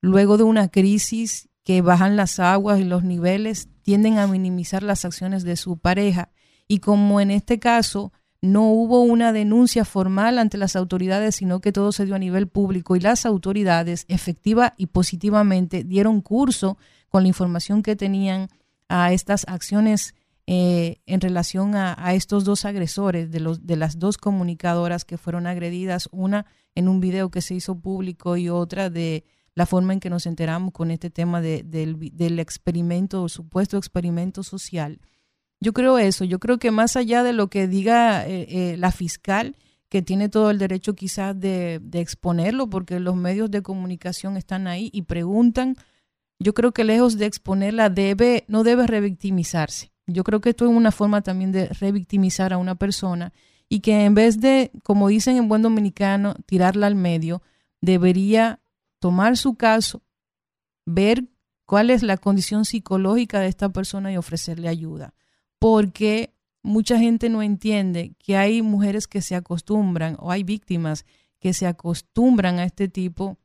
Luego de una crisis que bajan las aguas y los niveles, tienden a minimizar las acciones de su pareja. Y como en este caso no hubo una denuncia formal ante las autoridades, sino que todo se dio a nivel público y las autoridades efectiva y positivamente dieron curso con la información que tenían a estas acciones eh, en relación a, estos dos agresores, de, los, de las dos comunicadoras que fueron agredidas, una en un video que se hizo público y otra de la forma en que nos enteramos con este tema de, del, del experimento, supuesto experimento social. Yo creo eso, yo creo que más allá de lo que diga eh, eh, la fiscal, que tiene todo el derecho quizás de, de, exponerlo, porque los medios de comunicación están ahí y preguntan, yo creo que lejos de exponerla debe, no debe revictimizarse. Yo creo que esto es una forma también de revictimizar a una persona y que en vez de, como dicen en buen dominicano, tirarla al medio, debería tomar su caso, ver cuál es la condición psicológica de esta persona y ofrecerle ayuda porque mucha gente no entiende que hay mujeres que se acostumbran o hay víctimas que se acostumbran a este tipo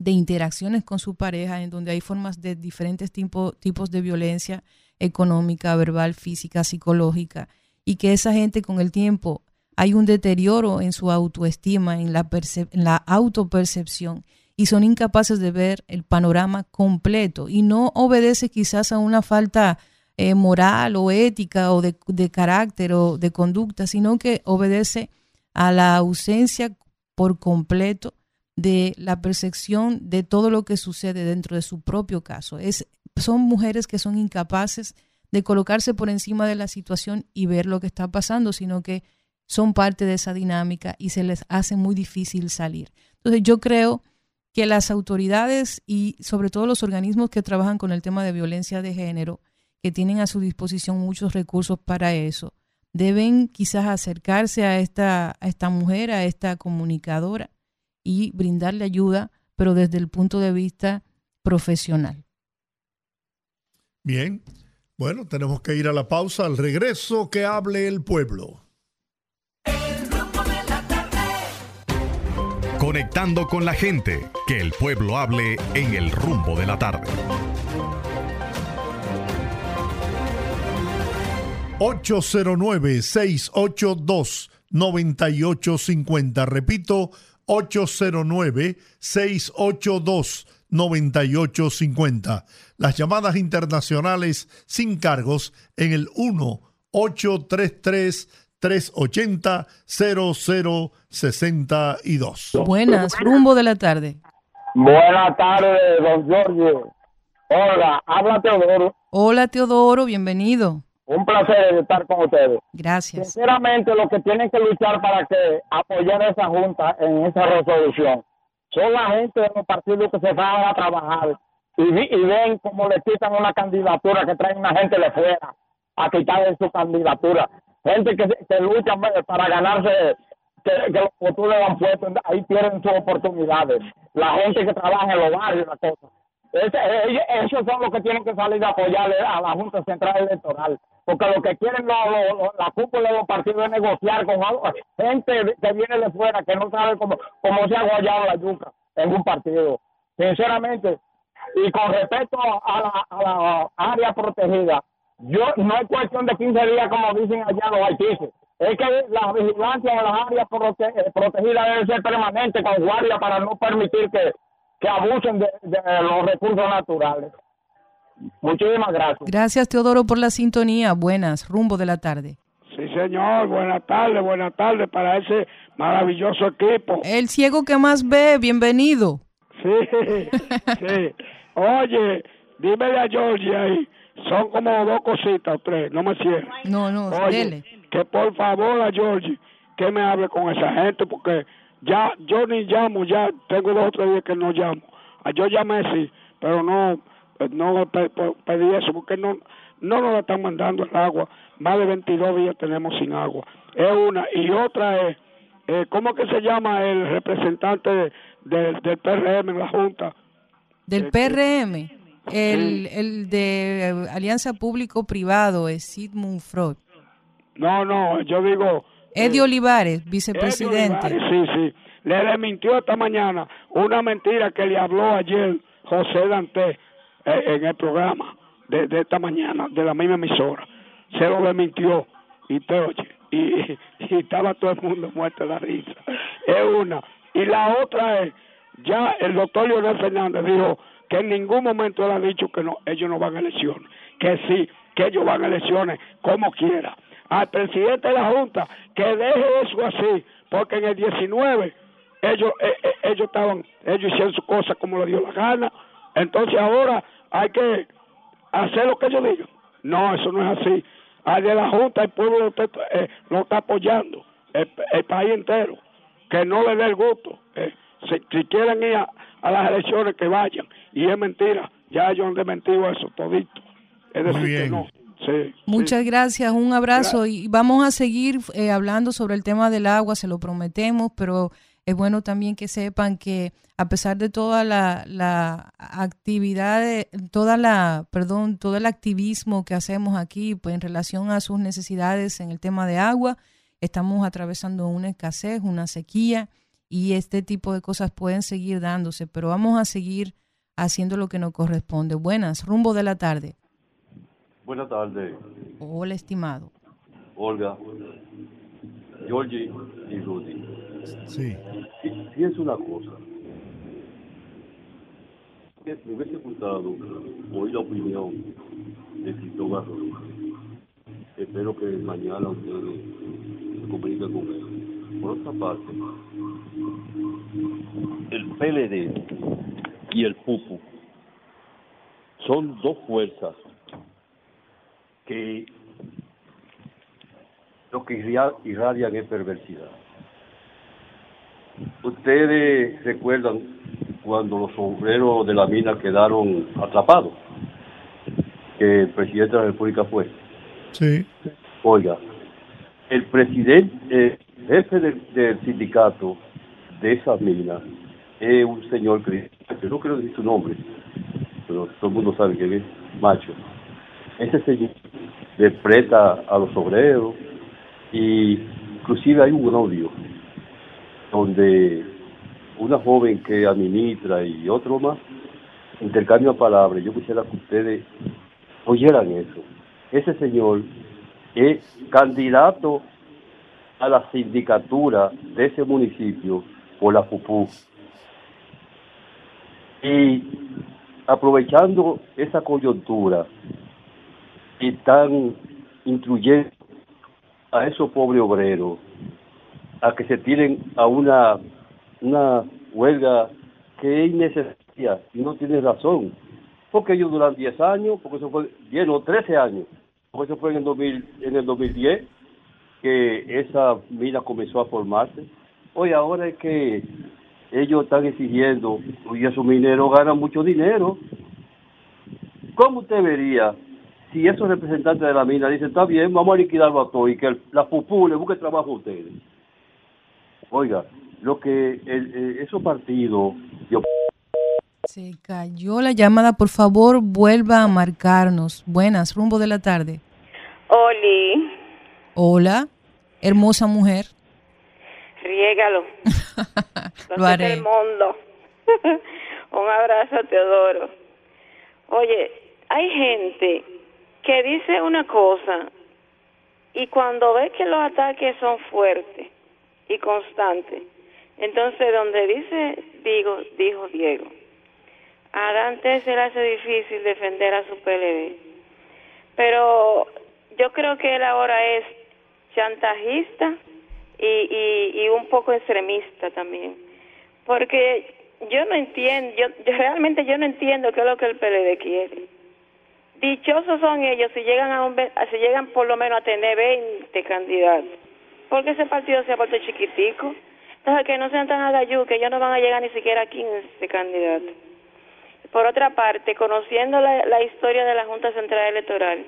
de interacciones con su pareja en donde hay formas de diferentes tipo, tipos de violencia económica, verbal, física, psicológica y que esa gente con el tiempo hay un deterioro en su autoestima, en la, en la autopercepción y son incapaces de ver el panorama completo y no obedece quizás a una falta eh, moral o ética o de, de, carácter o de conducta, sino que obedece a la ausencia por completo de la percepción de todo lo que sucede dentro de su propio caso. Es, son mujeres que son incapaces de colocarse por encima de la situación y ver lo que está pasando, sino que son parte de esa dinámica y se les hace muy difícil salir. Entonces yo creo que las autoridades y sobre todo los organismos que trabajan con el tema de violencia de género, que tienen a su disposición muchos recursos para eso, deben quizás acercarse a esta, a esta mujer, a esta comunicadora y brindarle ayuda, pero desde el punto de vista profesional. Bien. Bueno, tenemos que ir a la pausa. Al regreso, que hable el pueblo. Conectando con la gente, que el pueblo hable en el rumbo de la tarde. 809-682-9850. Repito, 809-682-9850. Las llamadas internacionales sin cargos en el 1-833-380-0062. Buenas, rumbo de la tarde. Buenas tardes, don Giorgio. Hola, habla Teodoro. Hola Teodoro, bienvenido. Un placer estar con ustedes. Gracias. Sinceramente, lo que tienen que luchar para que apoyen esa junta en esa resolución son la gente de los partidos que se van a trabajar y, ven cómo le quitan una candidatura, que traen una gente de fuera a quitarle su candidatura. Gente que, que lucha para ganarse, que, que los le han puesto, ahí pierden sus oportunidades. La gente que trabaja en los barrios, la cosa. Ese- ellos- son los que tienen que salir a apoyarle a la Junta Central Electoral. Porque lo que quieren los- los- la cúpula de los partidos es negociar con gente que viene de fuera, que no sabe cómo, cómo se ha guayado la yuca en un partido. Sinceramente, y con respecto a la, a la área protegida, yo no es cuestión de 15 días como dicen allá los haitises. Es que la vigilancia en las áreas prote- eh, protegidas debe ser permanente con guardia para no permitir que, que abusen de, de los recursos naturales. Muchísimas gracias. Gracias Teodoro por la sintonía. Buenas, rumbo de la tarde. Sí, señor. Buenas tardes, buenas tardes para ese maravilloso equipo. El ciego que más ve, bienvenido. Sí, sí. Oye, dímele a Georgia ahí. Son como dos cositas o tres, no me cierres. No, no, Oye, dele. que por favor a Georgie que me hable con esa gente porque ya yo ni llamo, ya tengo dos o tres días que no llamo. Ah, Yo llamé sí, pero no eh, no pe- pe- pedí eso porque no no nos están mandando el agua. Más de 22 días tenemos sin agua. Es una y otra es eh, ¿cómo que se llama el representante de- de- del PRM en la junta? Del PRM, el, el de eh, Alianza Público-Privado es Sigmund Freud. No, no, yo digo Eddie Olivares, Eddie vicepresidente. Olivares, sí, sí. Le desmintió esta mañana una mentira que le habló ayer José Dante eh, en el programa de, de esta mañana, de la misma emisora. Se lo desmintió y te oye. Y, y estaba todo el mundo muerto de la risa. Es una. Y la otra es, ya el doctor Leonel Fernández dijo que en ningún momento él ha dicho que no, ellos no van a elecciones. Que sí, que ellos van a elecciones como quiera al presidente de la Junta que deje eso así, porque en el 19 ellos eh, eh, ellos estaban, ellos hicieron su cosa como le dio la gana, entonces ahora hay que hacer lo que ellos digan. No, eso no es así. Al de la Junta, el pueblo lo está, eh, lo está apoyando, el, el país entero, que no le dé el gusto. eh, si, si quieren ir a, a las elecciones, que vayan. Y es mentira, ya ellos han desmentido eso todito. Es decir, que no. Sí, Muchas gracias, un abrazo y vamos a seguir eh, hablando sobre el tema del agua, se lo prometemos, pero es bueno también que sepan que a pesar de toda la, la actividad, de- toda la, perdón, todo el activismo que hacemos aquí pues, en relación a sus necesidades en el tema de agua, estamos atravesando una escasez, una sequía y este tipo de cosas pueden seguir dándose, pero vamos a seguir haciendo lo que nos corresponde. Buenas, rumbo de la tarde. Buenas tardes, Hola, estimado. Olga, Georgie y Rudy. Sí. Fíjense una cosa. Que Me hubiese gustado oír la opinión de Cristóbal Rodríguez. Espero que mañana ustedes se comuniquen con él. Por otra parte, el PLD y el PUPU son dos fuerzas que lo que irradian es perversidad. Ustedes recuerdan cuando los sombreros de la mina quedaron atrapados, que el presidente de la República fue. Sí. Oiga, el presidente, eh, jefe del, del sindicato de esa mina es un señor que no quiero decir su nombre, pero todo el mundo sabe que es macho. Ese señor le presta a los obreros y inclusive hay un audio donde una joven que administra y otro más intercambio palabras. Yo quisiera que ustedes oyeran eso. Ese señor es candidato a la sindicatura de ese municipio por la FUPU. Y aprovechando esa coyuntura, están incluyendo a esos pobres obreros a que se tiren a una, una huelga que es innecesaria y no tiene razón. Porque ellos duran 10 años, porque eso fue 10 o 13 años, porque eso fue en el, 2000, en el 2010 que esa mina comenzó a formarse. Hoy ahora es que ellos están exigiendo, y esos mineros ganan mucho dinero. ¿Cómo usted vería si esos representantes de la mina dicen, está bien, vamos a liquidarlo a todo y que el- la PUPU le busque trabajo a ustedes? Oiga, lo que el, eh, esos partidos, yo Se cayó la llamada, por favor, vuelva a marcarnos. Buenas, rumbo de la tarde. Oli, Hola, hermosa mujer. riégalo. Lo haré. el mundo. Un abrazo, Teodoro. Oye, hay gente que dice una cosa y cuando ve que los ataques son fuertes y constantes, entonces donde dice digo, dijo Diego, a Dante se le hace difícil defender a su PLD. Pero yo creo que él ahora es chantajista y, y, y un poco extremista también. Porque yo no entiendo, yo, yo realmente yo no entiendo qué es lo que el PLD quiere. Dichosos son ellos si llegan a un, si llegan por lo menos a tener 20 candidatos. Porque ese partido se ha vuelto chiquitico. Entonces que no sean tan agayú, que ellos no van a llegar ni siquiera a 15 candidatos. Por otra parte, conociendo la, la historia de la Junta Central Electoral,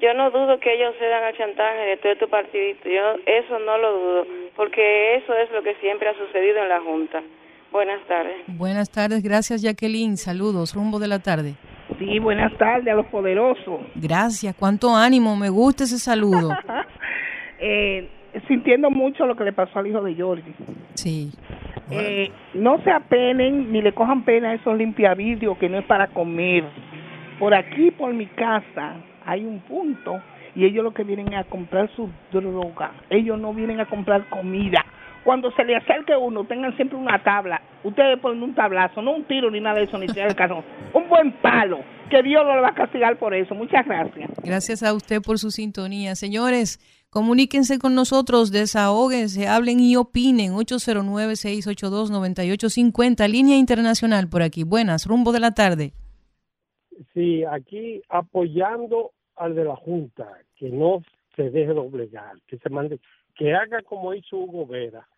yo no dudo que ellos cedan al chantaje de todo tu partidito. Yo eso no lo dudo, porque eso es lo que siempre ha sucedido en la Junta. Buenas tardes. Buenas tardes, gracias Jacqueline. Saludos, rumbo de la tarde. Sí, buenas tardes a los poderosos. Gracias, cuánto ánimo, me gusta ese saludo. Eh, sintiendo mucho lo que le pasó al hijo de Georgie. Sí. Eh, no se apenen ni le cojan pena a esos limpiavidrios que no es para comer. Por aquí, por mi casa, hay un punto y ellos lo que vienen a comprar su droga. Ellos no vienen a comprar comida. Cuando se le acerque uno, tengan siempre una tabla. Ustedes ponen un tablazo, no un tiro ni nada de eso, ni tirar el carro. Un buen palo. Que Dios le va a castigar por eso. Muchas gracias. Gracias a usted por su sintonía. Señores, comuníquense con nosotros, desahóguense, hablen y opinen. 809-682-9850, línea internacional por aquí. Buenas, rumbo de la tarde. Sí, aquí apoyando al de la Junta, que no se deje doblegar, que se mande, que haga como hizo Hugo Vera,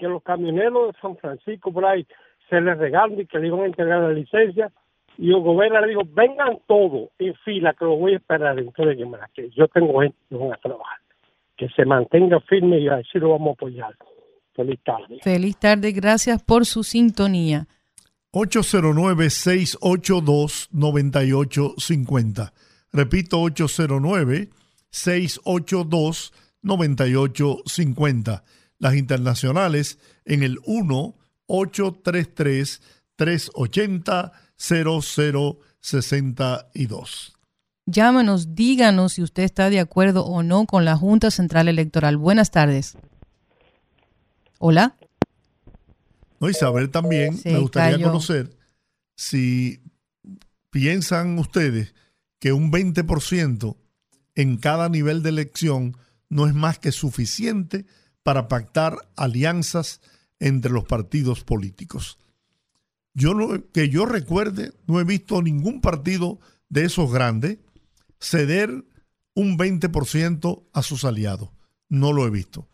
que los camioneros de San Francisco por ahí se les regalen y que le iban a entregar la licencia, y Hugo Vera le dijo, vengan todos en fila, que lo voy a esperar dentro de Guimara, que yo tengo gente que van a trabajar, que se mantenga firme y así lo vamos a apoyar. Feliz tarde. Feliz tarde, gracias por su sintonía. 809-682-9850. Repito, 809-682-9850. Las internacionales en el 1-833-380-0062. Llámenos, díganos si usted está de acuerdo o no con la Junta Central Electoral. Buenas tardes. Hola. ¿no? Y saber también, Se me gustaría cayó. conocer si piensan ustedes que un 20% en cada nivel de elección no es más que suficiente para pactar alianzas entre los partidos políticos. Yo no, que yo recuerde, no he visto ningún partido de esos grandes ceder un 20% a sus aliados. No lo he visto.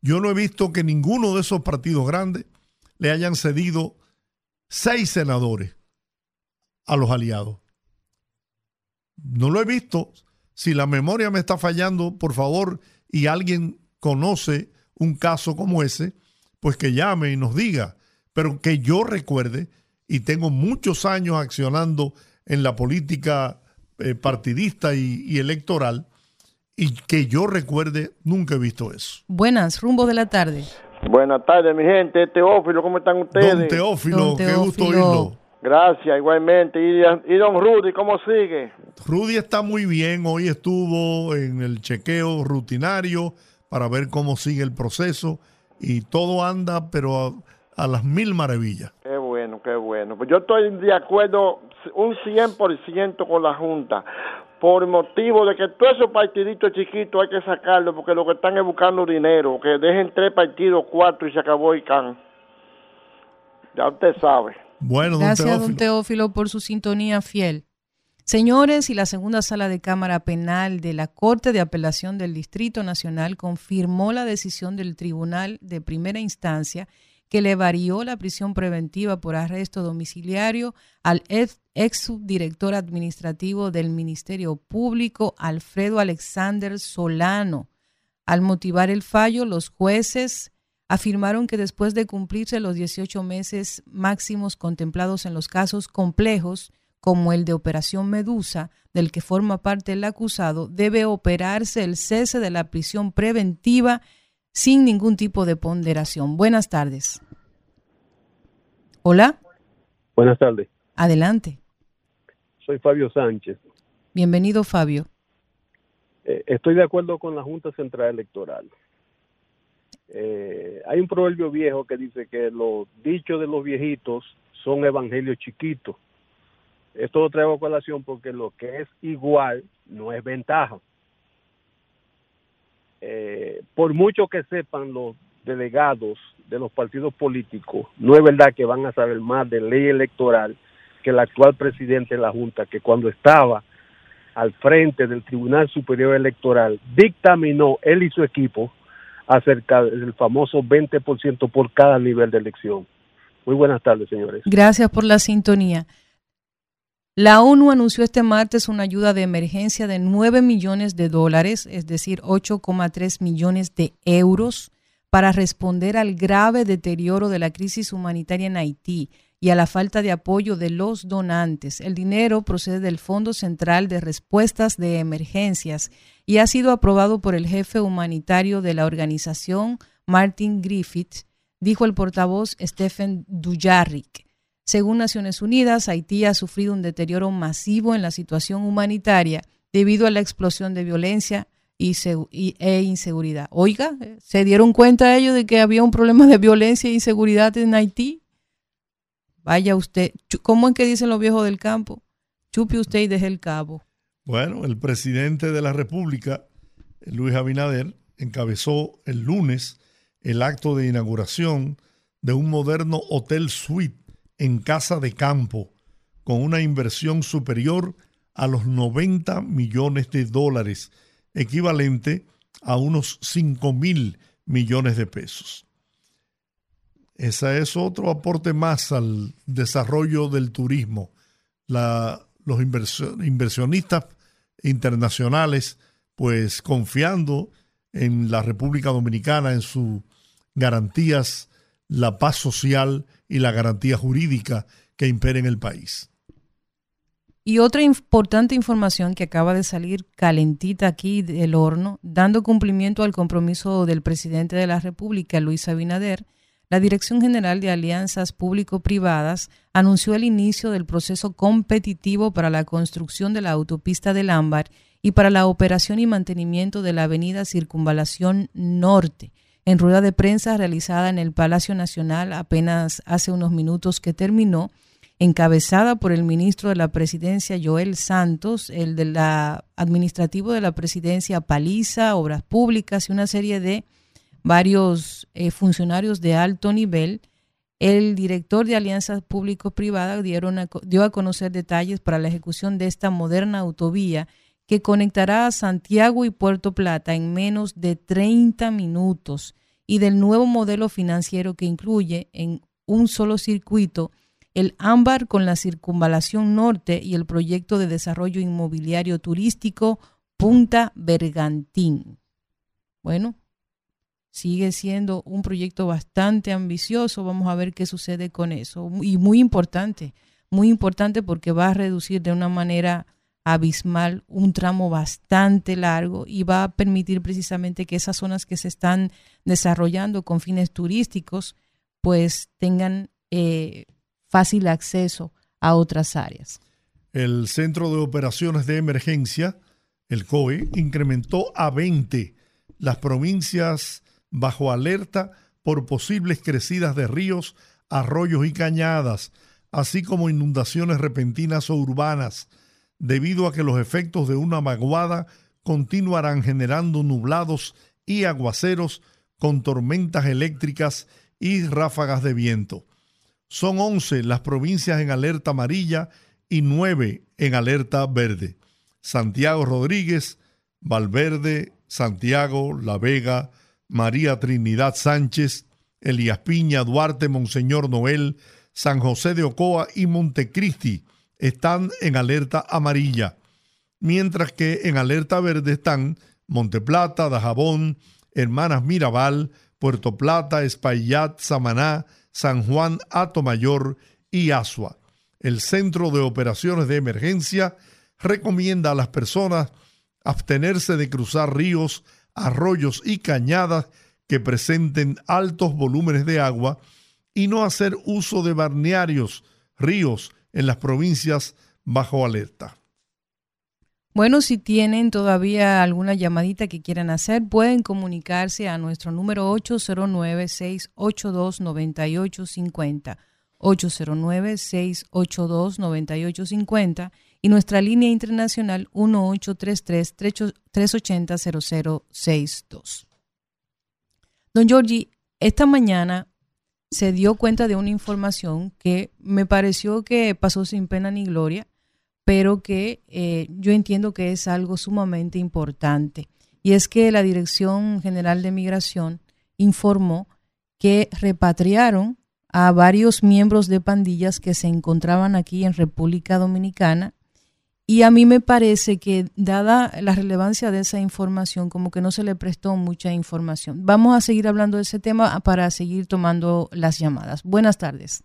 Yo no he visto que ninguno de esos partidos grandes le hayan cedido seis senadores a los aliados. No lo he visto. Si la memoria me está fallando, por favor, y alguien conoce un caso como ese, pues que llame y nos diga. Pero que yo recuerde, y tengo muchos años accionando en la política eh, partidista y, y electoral. Y que yo recuerde, nunca he visto eso. Buenas, rumbo de la tarde. Buenas tardes, mi gente. Teófilo, ¿cómo están ustedes? Don Teófilo, Don qué gusto Teófilo. oírlo. Gracias, igualmente. Y, y don Rudy, ¿cómo sigue? Rudy está muy bien. Hoy estuvo en el chequeo rutinario para ver cómo sigue el proceso y todo anda, pero a, a las mil maravillas. Qué bueno, qué bueno. Pues yo estoy de acuerdo un 100% con la Junta, por motivo de que todos esos partiditos chiquitos hay que sacarlos, porque lo que están es buscando dinero, que dejen tres partidos, cuatro y se acabó el can. Ya usted sabe. Bueno, Gracias, don Teófilo, por su sintonía fiel. Señores, y la segunda sala de Cámara Penal de la Corte de Apelación del Distrito Nacional confirmó la decisión del Tribunal de Primera Instancia que le varió la prisión preventiva por arresto domiciliario al ex, ex subdirector administrativo del Ministerio Público, Alfredo Alexander Solano. Al motivar el fallo, los jueces afirmaron que después de cumplirse los 18 meses máximos contemplados en los casos complejos, como el de Operación Medusa, del que forma parte el acusado, debe operarse el cese de la prisión preventiva sin ningún tipo de ponderación. Buenas tardes. Hola, Buenas tardes, adelante. soy Fabio Sánchez. Bienvenido, Fabio. Eh, estoy de acuerdo con la Junta Central Electoral. Eh, hay un proverbio viejo que dice que los dichos de los viejitos son evangelios chiquitos. Esto lo traigo a colación porque lo que es igual no es ventaja. Eh, por mucho que sepan los delegados de los partidos políticos, no es verdad que van a saber más de ley electoral que el actual presidente de la Junta, que cuando estaba al frente del Tribunal Superior Electoral, dictaminó él y su equipo acerca del famoso 20% por cada nivel de elección. Muy buenas tardes, señores. Gracias por la sintonía. La ONU anunció este martes una ayuda de emergencia de 9 millones de dólares, es decir, 8,3 millones de euros, para responder al grave deterioro de la crisis humanitaria en Haití y a la falta de apoyo de los donantes. El dinero procede del Fondo Central de Respuestas de Emergencias y ha sido aprobado por el jefe humanitario de la organización, Martin Griffith, dijo el portavoz Stephen Dujarric. Según Naciones Unidas, Haití ha sufrido un deterioro masivo en la situación humanitaria debido a la explosión de violencia e inseguridad. Oiga, ¿se dieron cuenta ellos de que había un problema de violencia e inseguridad en Haití? Vaya usted, ¿cómo es que dicen los viejos del campo? Chupe usted y deje el cabo. Bueno, el presidente de la República, Luis Abinader, encabezó el lunes el acto de inauguración de un moderno hotel suite en casa de campo con una inversión superior a los 90 millones de dólares, equivalente a unos 5 mil millones de pesos. Ese es otro aporte más al desarrollo del turismo. Los inversio- inversionistas internacionales, pues confiando en la República Dominicana, en sus garantías, la paz social y la garantía jurídica que impera en el país. Y otra importante información que acaba de salir calentita aquí del horno, dando cumplimiento al compromiso del presidente de la República, Luis Abinader, la Dirección General de Alianzas Público-Privadas anunció el inicio del proceso competitivo para la construcción de la autopista del Ámbar y para la operación y mantenimiento de la avenida Circunvalación Norte. En rueda de prensa realizada en el Palacio Nacional apenas hace unos minutos que terminó, encabezada por el ministro de la Presidencia, Joel Santos, el de la administrativo de la Presidencia, Paliza, Obras Públicas y una serie de varios eh, funcionarios de alto nivel. El director de Alianzas Público-Privadas dio a conocer detalles para la ejecución de esta moderna autovía que conectará a Santiago y Puerto Plata en menos de 30 minutos y del nuevo modelo financiero que incluye en un solo circuito el ámbar con la circunvalación norte y el proyecto de desarrollo inmobiliario turístico Punta Bergantín. Bueno, sigue siendo un proyecto bastante ambicioso. Vamos a ver qué sucede con eso. Y muy importante, muy importante porque va a reducir de una manera abismal, un tramo bastante largo y va a permitir precisamente que esas zonas que se están desarrollando con fines turísticos pues tengan eh, fácil acceso a otras áreas. El Centro de Operaciones de Emergencia, el COE, incrementó a 20 las provincias bajo alerta por posibles crecidas de ríos, arroyos y cañadas, así como inundaciones repentinas o urbanas, debido a que los efectos de una vaguada continuarán generando nublados y aguaceros con tormentas eléctricas y ráfagas de viento. Son 11 las provincias en alerta amarilla y 9 en alerta verde. Santiago Rodríguez, Valverde, Santiago, La Vega, María Trinidad Sánchez, Elías Piña, Duarte, Monseñor Noel, San José de Ocoa y Montecristi están en alerta amarilla, mientras que en alerta verde están Monteplata, Dajabón, Hermanas Mirabal, Puerto Plata, Espaillat, Samaná, San Juan, Mayor y Asua. El Centro de Operaciones de Emergencia recomienda a las personas abstenerse de cruzar ríos, arroyos y cañadas que presenten altos volúmenes de agua y no hacer uso de balnearios, ríos en las provincias bajo alerta. Bueno, si tienen todavía alguna llamadita que quieran hacer, pueden comunicarse a nuestro número 809-682-9850. 809-682-9850 y nuestra línea internacional 1833-380-0062. Don Giorgi, esta mañana se dio cuenta de una información que me pareció que pasó sin pena ni gloria, pero que eh, yo entiendo que es algo sumamente importante. Y es que la Dirección General de Migración informó que repatriaron a varios miembros de pandillas que se encontraban aquí en República Dominicana y a mí me parece que, dada la relevancia de esa información, como que no se le prestó mucha información. Vamos a seguir hablando de ese tema para seguir tomando las llamadas. Buenas tardes.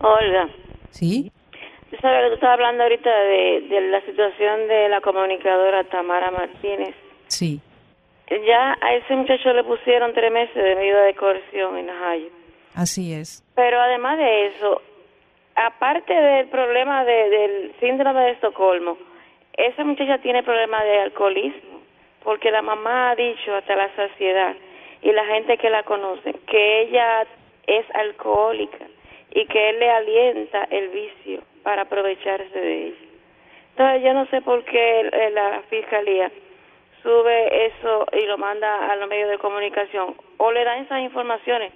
Olga. ¿Sí? Sabes que tú estabas hablando ahorita de, de la situación de la comunicadora Tamara Martínez. Sí. Ya a ese muchacho le pusieron tres meses de medida de coerción en Ohio. Así es. Pero además de eso, aparte del problema del síndrome de Estocolmo, esa muchacha tiene problema de alcoholismo, porque la mamá ha dicho hasta la saciedad y la gente que la conoce que ella es alcohólica y que él le alienta el vicio para aprovecharse de ella. Entonces yo no sé por qué la fiscalía sube eso y lo manda a los medios de comunicación o le dan esas informaciones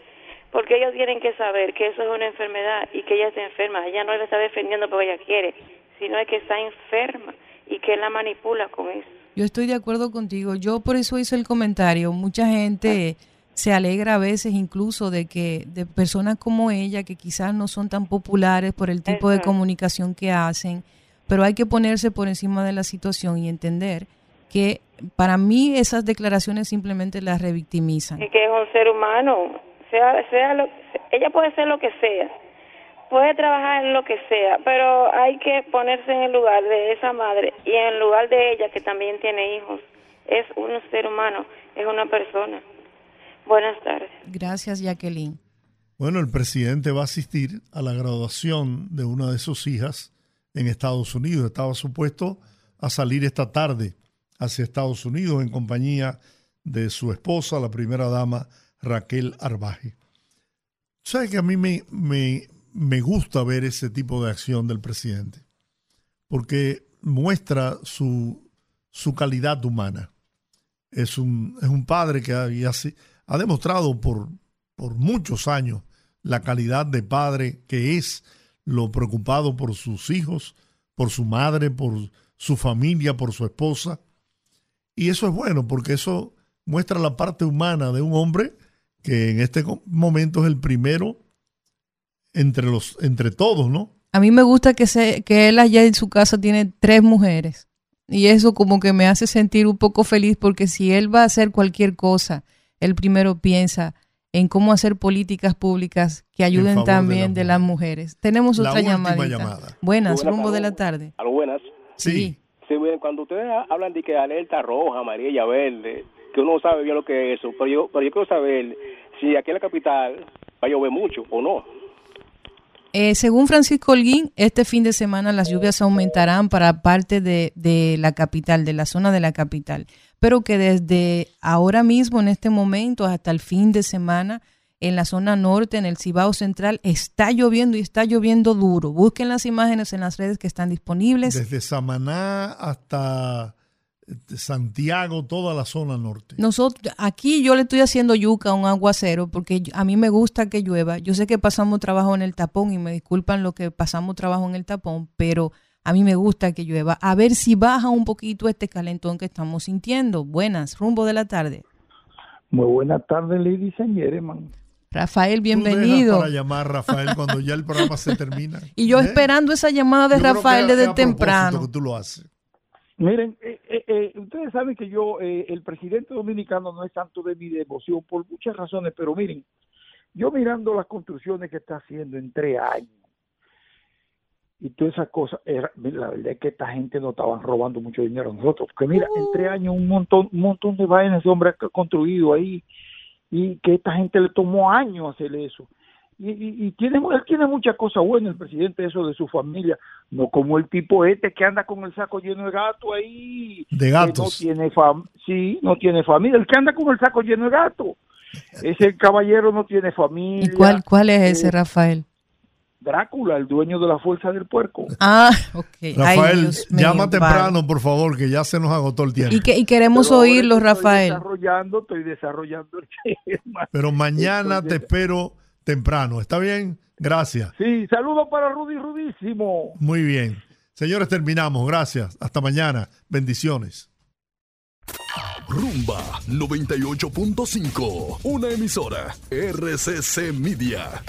porque ellos tienen que saber que eso es una enfermedad y que ella está enferma. Ella no le está defendiendo porque ella quiere, sino es que está enferma y que la manipula con eso. Yo estoy de acuerdo contigo. Yo por eso hice el comentario. Mucha gente se alegra a veces incluso de que de personas como ella que quizás no son tan populares por el tipo de comunicación que hacen, pero hay que ponerse por encima de la situación y entender que para mí esas declaraciones simplemente las revictimizan. Y que es un ser humano, sea, sea lo, ella puede ser lo que sea, puede trabajar en lo que sea, pero hay que ponerse en el lugar de esa madre y en el lugar de ella que también tiene hijos. Es un ser humano, es una persona. Buenas tardes. Gracias, Jacqueline. Bueno, el presidente va a asistir a la graduación de una de sus hijas en Estados Unidos. Estaba supuesto a salir esta tarde hacia Estados Unidos en compañía de su esposa, la primera dama Raquel Arbaje. ¿Sabes que a mí me, me, gusta ver ese tipo de acción del presidente? Porque muestra su, su calidad humana. Es un, es un padre que ha, ha demostrado por, por muchos años la calidad de padre que es, lo preocupado por sus hijos, por su madre, por su familia, por su esposa. Y eso es bueno porque eso muestra la parte humana de un hombre que en este momento es el primero entre los entre todos, ¿no? A mí me gusta que se, que él allá en su casa tiene tres mujeres y eso como que me hace sentir un poco feliz porque si él va a hacer cualquier cosa, él primero piensa en cómo hacer políticas públicas que ayuden también de, las mujeres. Tenemos otra llamada. llamada. Buenas, rumbo de la tarde. Algo buenas. Sí. Sí, miren, cuando ustedes ha- hablan de que alerta roja, amarilla, verde, que uno no sabe bien lo que es eso, pero yo, pero yo quiero saber si aquí en la capital va a llover mucho o no. Eh, según Francisco Holguín, este fin de semana las lluvias aumentarán para parte de, de la capital, de la zona de la capital, pero que desde ahora mismo, en este momento, hasta el fin de semana, en la zona norte, en el Cibao Central, está lloviendo y está lloviendo duro. Busquen las imágenes en las redes que están disponibles. Desde Samaná hasta Santiago, toda la zona norte. Nosotros, aquí yo le estoy haciendo yuca a un aguacero porque a mí me gusta que llueva. Yo sé que pasamos trabajo en el tapón y me disculpan lo que pasamos trabajo en el tapón, pero a mí me gusta que llueva. A ver si baja un poquito este calentón que estamos sintiendo. Buenas, rumbo de la tarde. Muy buenas tardes, ladies and gentlemen. Rafael, Tú bienvenido. para llamar Rafael cuando ya el programa se termina. Y yo ¿Eh? esperando esa llamada de Yo creo Rafael desde a temprano. que tú lo haces. Miren, eh, eh, eh, ustedes saben que yo, eh, el presidente dominicano no es tanto de mi devoción por muchas razones, pero miren, yo mirando las construcciones que está haciendo en tres años y todas esas cosas, era- la verdad es que esta gente no estaban robando mucho dinero a nosotros, porque mira, en tres años un montón, un montón de vainas ese hombre ha construido ahí y que esta gente le tomó años hacer eso. Y, y, y tiene, él tiene muchas cosas buenas, el presidente, eso de su familia, no como el tipo este que anda con el saco lleno de gato ahí. De que gatos. no tiene fam sí, no tiene familia. El que anda con el saco lleno de gato. Ese caballero no tiene familia. ¿Y cuál, cuál es ese, Eh, Rafael? Drácula, el dueño de la fuerza del puerco. Ah, ok. Ay, Rafael, mío, llama vale. temprano, por favor, que ya se nos agotó el tiempo. Y, que, y queremos Pero oírlo, estoy Rafael. desarrollando, estoy desarrollando el tema. Pero mañana Estoy te de- espero temprano. ¿Está bien? Gracias. Sí, saludos para Rudy Rudísimo. Muy bien. Señores, terminamos. Gracias. Hasta mañana. Bendiciones. Rumba 98.5, una emisora RCC Media.